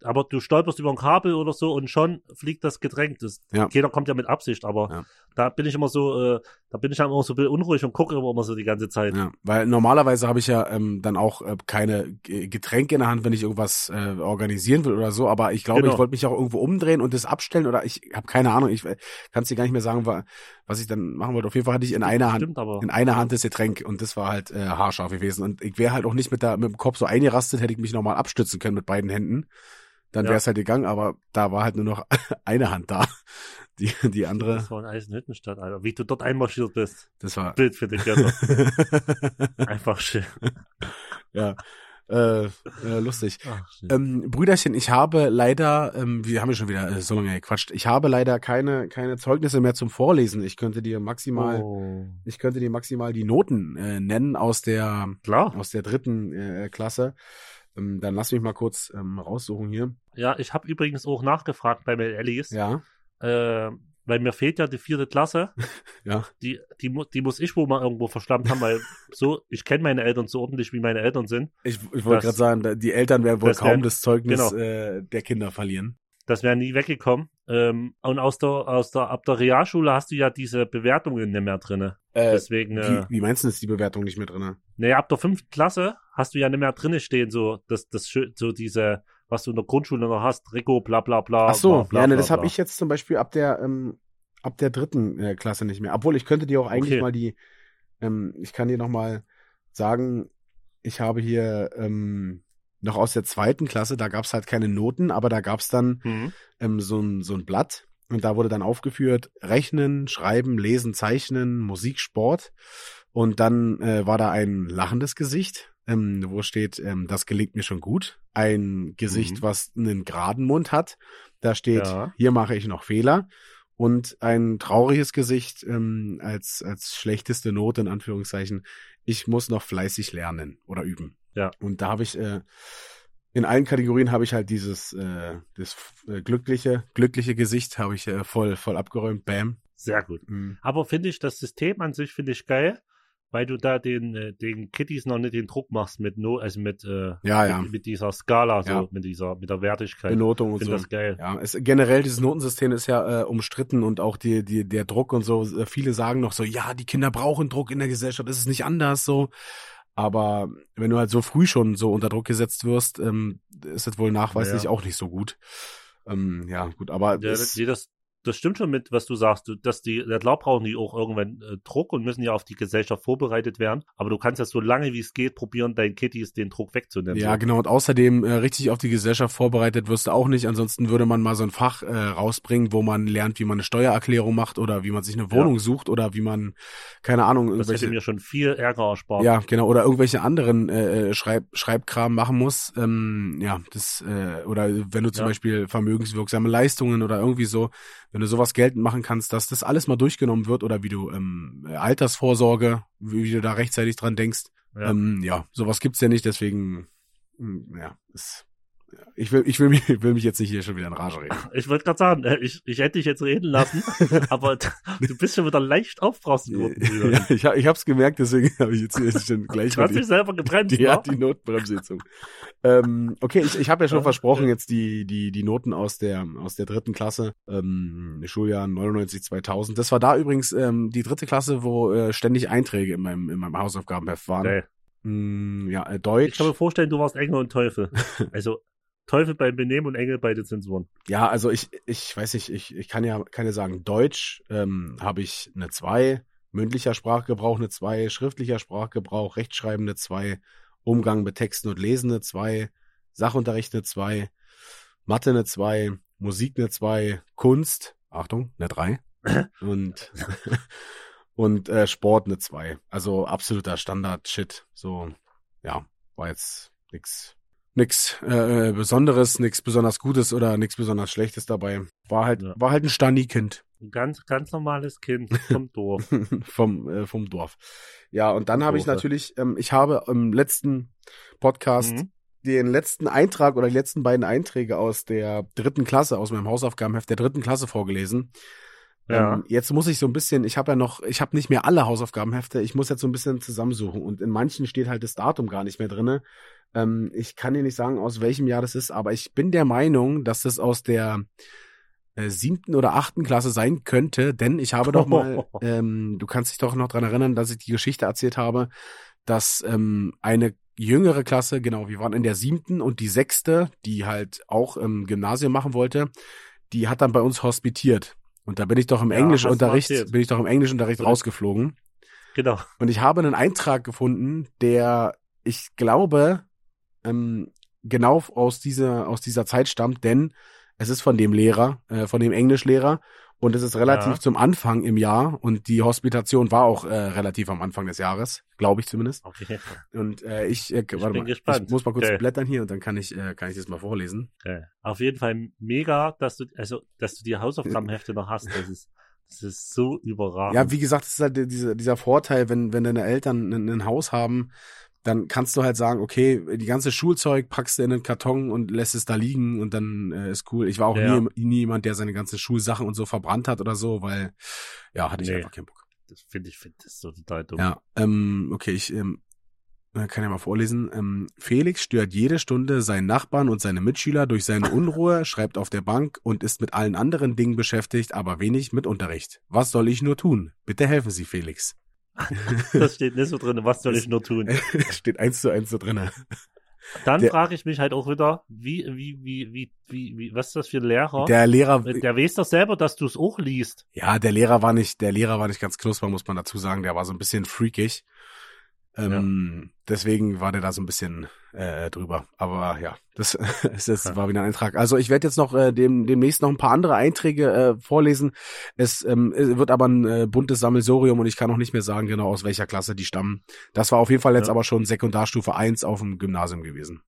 Aber du stolperst über ein Kabel oder so und schon fliegt das Getränk. Das, Ja. Keiner kommt ja mit Absicht, aber Ja. da bin ich immer so, äh, da bin ich dann immer so ein bisschen unruhig und gucke immer so die ganze Zeit. Ja, weil normalerweise habe ich ja ähm, dann auch äh, keine Getränke in der Hand, wenn ich irgendwas äh, organisieren will oder so. Aber ich glaube, Genau. ich wollte mich auch irgendwo umdrehen und das abstellen oder ich habe keine Ahnung. Ich kann es dir gar nicht mehr sagen, wa- was ich dann machen wollte. Auf jeden Fall hatte ich in einer Hand Stimmt in einer Hand das Getränk und das war halt äh, haarscharf gewesen. Und ich wäre halt auch nicht mit, der, mit dem Kopf so eingerastet, hätte ich mich nochmal abstützen können mit beiden Händen. Dann Ja. wäre es halt gegangen, aber da war halt nur noch eine Hand da. Die, die andere, Das war in Eisenhüttenstadt, Alter. Wie du dort einmarschiert bist. das war. Bild für dich, Götter. Einfach schön. ja, äh, äh, lustig. Ach. Ähm, Brüderchen, ich habe leider, ähm, wir haben ja schon wieder äh, so lange gequatscht, ich habe leider keine, keine Zeugnisse mehr zum Vorlesen. Ich könnte dir maximal, oh. ich könnte dir maximal die Noten äh, nennen aus der, Klar. aus der dritten äh, Klasse. Ähm, dann lass mich mal kurz ähm, raussuchen hier. Ja, ich habe übrigens auch nachgefragt bei Mel Ellis, Ja, äh, weil mir fehlt ja die vierte Klasse. ja, Die, die, die muss ich wohl mal irgendwo verschlammt haben, weil so, ich kenne meine Eltern so ordentlich, wie meine Eltern sind. ich, ich wollte gerade sagen, die Eltern werden wohl das kaum werden- das Zeugnis genau. äh, der Kinder verlieren. Das wäre nie weggekommen. Ähm, und aus der, aus der, ab der Realschule hast du ja diese Bewertungen nicht mehr drinne. Äh, Deswegen, äh, wie, wie meinst du, ist die Bewertung nicht mehr drin? naja, ab der fünften Klasse hast du ja nicht mehr drinne stehen, so, das, das, so diese, was du in der Grundschule noch hast, Rico, bla, bla, bla. Ach so, bla, bla, ja, ne, das habe ich jetzt zum Beispiel ab der ähm, ab der dritten äh, Klasse nicht mehr. Obwohl ich könnte dir auch eigentlich Okay. mal die, ähm, ich kann dir noch mal sagen, ich habe hier ähm, noch aus der zweiten Klasse, da gab's halt keine Noten, aber da gab's dann Mhm. ähm, so ein so ein Blatt und da wurde dann aufgeführt Rechnen, Schreiben, Lesen, Zeichnen, Musik, Sport und dann äh, war da ein lachendes Gesicht, ähm, wo steht, ähm, das gelingt mir schon gut. Ein Gesicht, Mhm. was einen geraden Mund hat. Da steht, Ja. hier mache ich noch Fehler. Und ein trauriges Gesicht ähm, als, als schlechteste Note in Anführungszeichen. Ich muss noch fleißig lernen oder üben. Ja. Und da habe ich äh, in allen Kategorien habe ich halt dieses äh, das äh, glückliche glückliche Gesicht habe ich äh, voll voll abgeräumt. Bam. Sehr gut. Mhm. Aber finde ich, das System an sich finde ich geil, weil du da den, äh, den Kitties noch nicht den Druck machst mit no, also mit, äh, Ja, ja. mit, mit dieser Skala, so, Ja. mit dieser, mit der Wertigkeit. Benotung Ich und so. das geil. Ja, es, generell dieses Notensystem ist ja äh, umstritten und auch die, die, der Druck und so. Äh, viele sagen noch so, ja, die Kinder brauchen Druck in der Gesellschaft, ist es nicht anders so. Aber wenn du halt so früh schon so unter Druck gesetzt wirst, ähm, ist das wohl nachweislich Ja. auch nicht so gut. Ähm, ja, gut, aber Ja, nee, das, das stimmt schon mit, was du sagst, dass die, ja, klar brauchen die auch irgendwann äh, Druck und müssen ja auf die Gesellschaft vorbereitet werden, aber du kannst ja so lange wie es geht probieren, deinen Kitties den Druck wegzunehmen. ja, genau. Und außerdem äh, richtig auf die Gesellschaft vorbereitet wirst du auch nicht. Ansonsten würde man mal so ein Fach äh, rausbringen, wo man lernt, wie man eine Steuererklärung macht oder wie man sich eine Wohnung sucht oder wie man, keine Ahnung, Das irgendwelche hätte mir schon viel Ärger erspart. Ja, genau. Oder irgendwelche anderen äh, äh, Schreib Schreibkram machen muss. Ähm, ja, das, äh, oder wenn du zum Ja. Beispiel vermögenswirksame Leistungen oder irgendwie so, wenn du sowas geltend machen kannst, dass das alles mal durchgenommen wird oder wie du ähm, Altersvorsorge, wie, wie du da rechtzeitig dran denkst. Ja. Ähm, ja sowas gibt's ja nicht, deswegen, mm, ja, ist, ich will, ich will mich, will mich jetzt nicht hier schon wieder in Rage reden. Ich wollte gerade sagen, äh, ich, ich hätte dich jetzt reden lassen, aber du bist schon wieder leicht aufbrausend geworden. Ja, ich, hab- ich hab's gemerkt, deswegen habe ich jetzt, jetzt schon gleich Du hast dich selber gebremst, die, ja, die Notbremse gezogen. ähm, okay, ich, ich habe ja schon versprochen, jetzt die, die, die Noten aus der, aus der dritten Klasse, ähm, Schuljahr 99, 2000. Das war da übrigens ähm, die dritte Klasse, wo äh, ständig Einträge in meinem, in meinem Hausaufgabenheft waren. Geil. Mm, ja, äh, Ich Deutsch. kann mir vorstellen, du warst Engel und Teufel. Also, Teufel beim Benehmen und Engel bei den Zensuren. Ja, also ich, ich weiß nicht, ich, ich kann ja, kann ja sagen, Deutsch ähm, habe ich eine 2, mündlicher Sprachgebrauch eine 2, schriftlicher Sprachgebrauch, Rechtschreiben eine 2, Umgang mit Texten und Lesen eine 2, Sachunterricht eine 2, Mathe eine 2, Musik eine 2, Kunst, Achtung, eine 3 und und äh, Sport eine 2. Also absoluter Standard-Shit. So, ja, war jetzt nix nix äh, Besonderes, nix besonders Gutes oder nix besonders Schlechtes dabei. War halt, Ja. war halt ein Stani-Kind Ein ganz, ganz normales Kind vom Dorf. vom, äh, vom Dorf. Ja, und dann habe ich natürlich, ähm, ich habe im letzten Podcast Mhm. den letzten Eintrag oder die letzten beiden Einträge aus der dritten Klasse, aus meinem Hausaufgabenheft der dritten Klasse vorgelesen. Ja. Ähm, jetzt muss ich so ein bisschen, ich habe ja noch, ich habe nicht mehr alle Hausaufgabenhefte, ich muss jetzt so ein bisschen zusammensuchen und in manchen steht halt das Datum gar nicht mehr drinne. Ähm, ich kann dir nicht sagen, aus welchem Jahr das ist, aber ich bin der Meinung, dass das aus der äh, siebten oder achten Klasse sein könnte, denn ich habe doch mal, ähm, du kannst dich doch noch dran erinnern, dass ich die Geschichte erzählt habe, dass ähm, eine jüngere Klasse, genau, wir waren in der siebten und die sechste, die halt auch im Gymnasium machen wollte, die hat dann bei uns hospitiert. Und da bin ich doch im Ja, Englischunterricht, bin ich doch im Englischunterricht rausgeflogen. Genau. Und ich habe einen Eintrag gefunden, der, ich glaube, ähm, genau aus dieser, aus dieser Zeit stammt, denn es ist von dem Lehrer, äh, von dem Englischlehrer und es ist relativ Ja. zum Anfang im Jahr und die Hospitation war auch äh, relativ am Anfang des Jahres, glaube ich zumindest. Okay. Und äh, ich, äh, warte bin mal, gespannt. ich muss mal kurz Okay. blättern hier und dann kann ich, äh, kann ich das mal vorlesen. okay. Auf jeden Fall mega, dass du, also, dass du die Hausaufgabenhefte noch hast. Das ist, das ist so überragend. Ja, wie gesagt, das ist halt dieser, dieser Vorteil, wenn, wenn deine Eltern ein, ein Haus haben, dann kannst du halt sagen, okay, die ganze Schulzeug packst du in einen Karton und lässt es da liegen und dann äh, ist cool. Ich war auch Ja. nie, nie jemand, der seine ganzen Schulsachen und so verbrannt hat oder so, weil, ja, hatte ich Nee. einfach keinen Bock. das finde ich, finde das so total dumm. Ja, ähm, okay, ich ähm, äh, kann ja mal vorlesen. Ähm, Felix stört jede Stunde seinen Nachbarn und seine Mitschüler durch seine Unruhe, schreibt auf der Bank und ist mit allen anderen Dingen beschäftigt, aber wenig mit Unterricht. Was soll ich nur tun? Bitte helfen Sie, Felix. Das steht nicht so drin. Was soll ich nur tun? Steht eins zu eins so drinne. Dann frage ich mich halt auch wieder, wie, wie, wie, wie, wie, wie was ist das für ein Lehrer? Der Lehrer, Der weiß doch selber, dass du es auch liest. ja, der Lehrer war nicht, der Lehrer war nicht ganz knusper, muss man dazu sagen. Der war so ein bisschen freakig. Ähm, Deswegen war der da so ein bisschen äh, drüber. Aber ja, das, ist, Ja. war wieder ein Eintrag. Also ich werde jetzt noch äh, dem, demnächst noch ein paar andere Einträge äh, vorlesen. Es ähm, wird aber ein äh, buntes Sammelsorium und ich kann auch nicht mehr sagen, genau aus welcher Klasse die stammen. Das war auf jeden Fall jetzt Ja. aber schon Sekundarstufe 1 auf dem Gymnasium gewesen.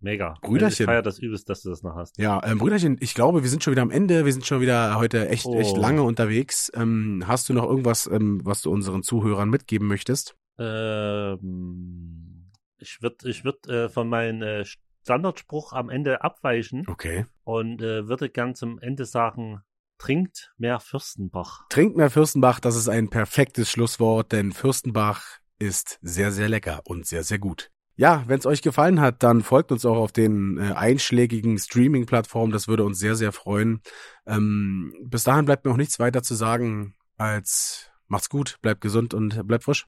Mega. Brüderchen. Ich feier das übelst, dass du das noch hast. Ja, ähm, Brüderchen, ich glaube, wir sind schon wieder am Ende. Wir sind schon wieder heute echt, echt Oh. lange unterwegs. Ähm, hast du noch irgendwas, ähm, was du unseren Zuhörern mitgeben möchtest? Ähm, ich würde ich würd, äh, von meinem äh, Standardspruch am Ende abweichen Okay. und äh, würde gern zum Ende sagen, trinkt mehr Fürstenbach. Trinkt mehr Fürstenbach, das ist ein perfektes Schlusswort, denn Fürstenbach ist sehr, sehr lecker und sehr, sehr gut. Ja, wenn es euch gefallen hat, dann folgt uns auch auf den äh, einschlägigen Streaming-Plattformen. Das würde uns sehr, sehr freuen. Ähm, bis dahin bleibt mir auch nichts weiter zu sagen als macht's gut, bleibt gesund und bleibt frisch.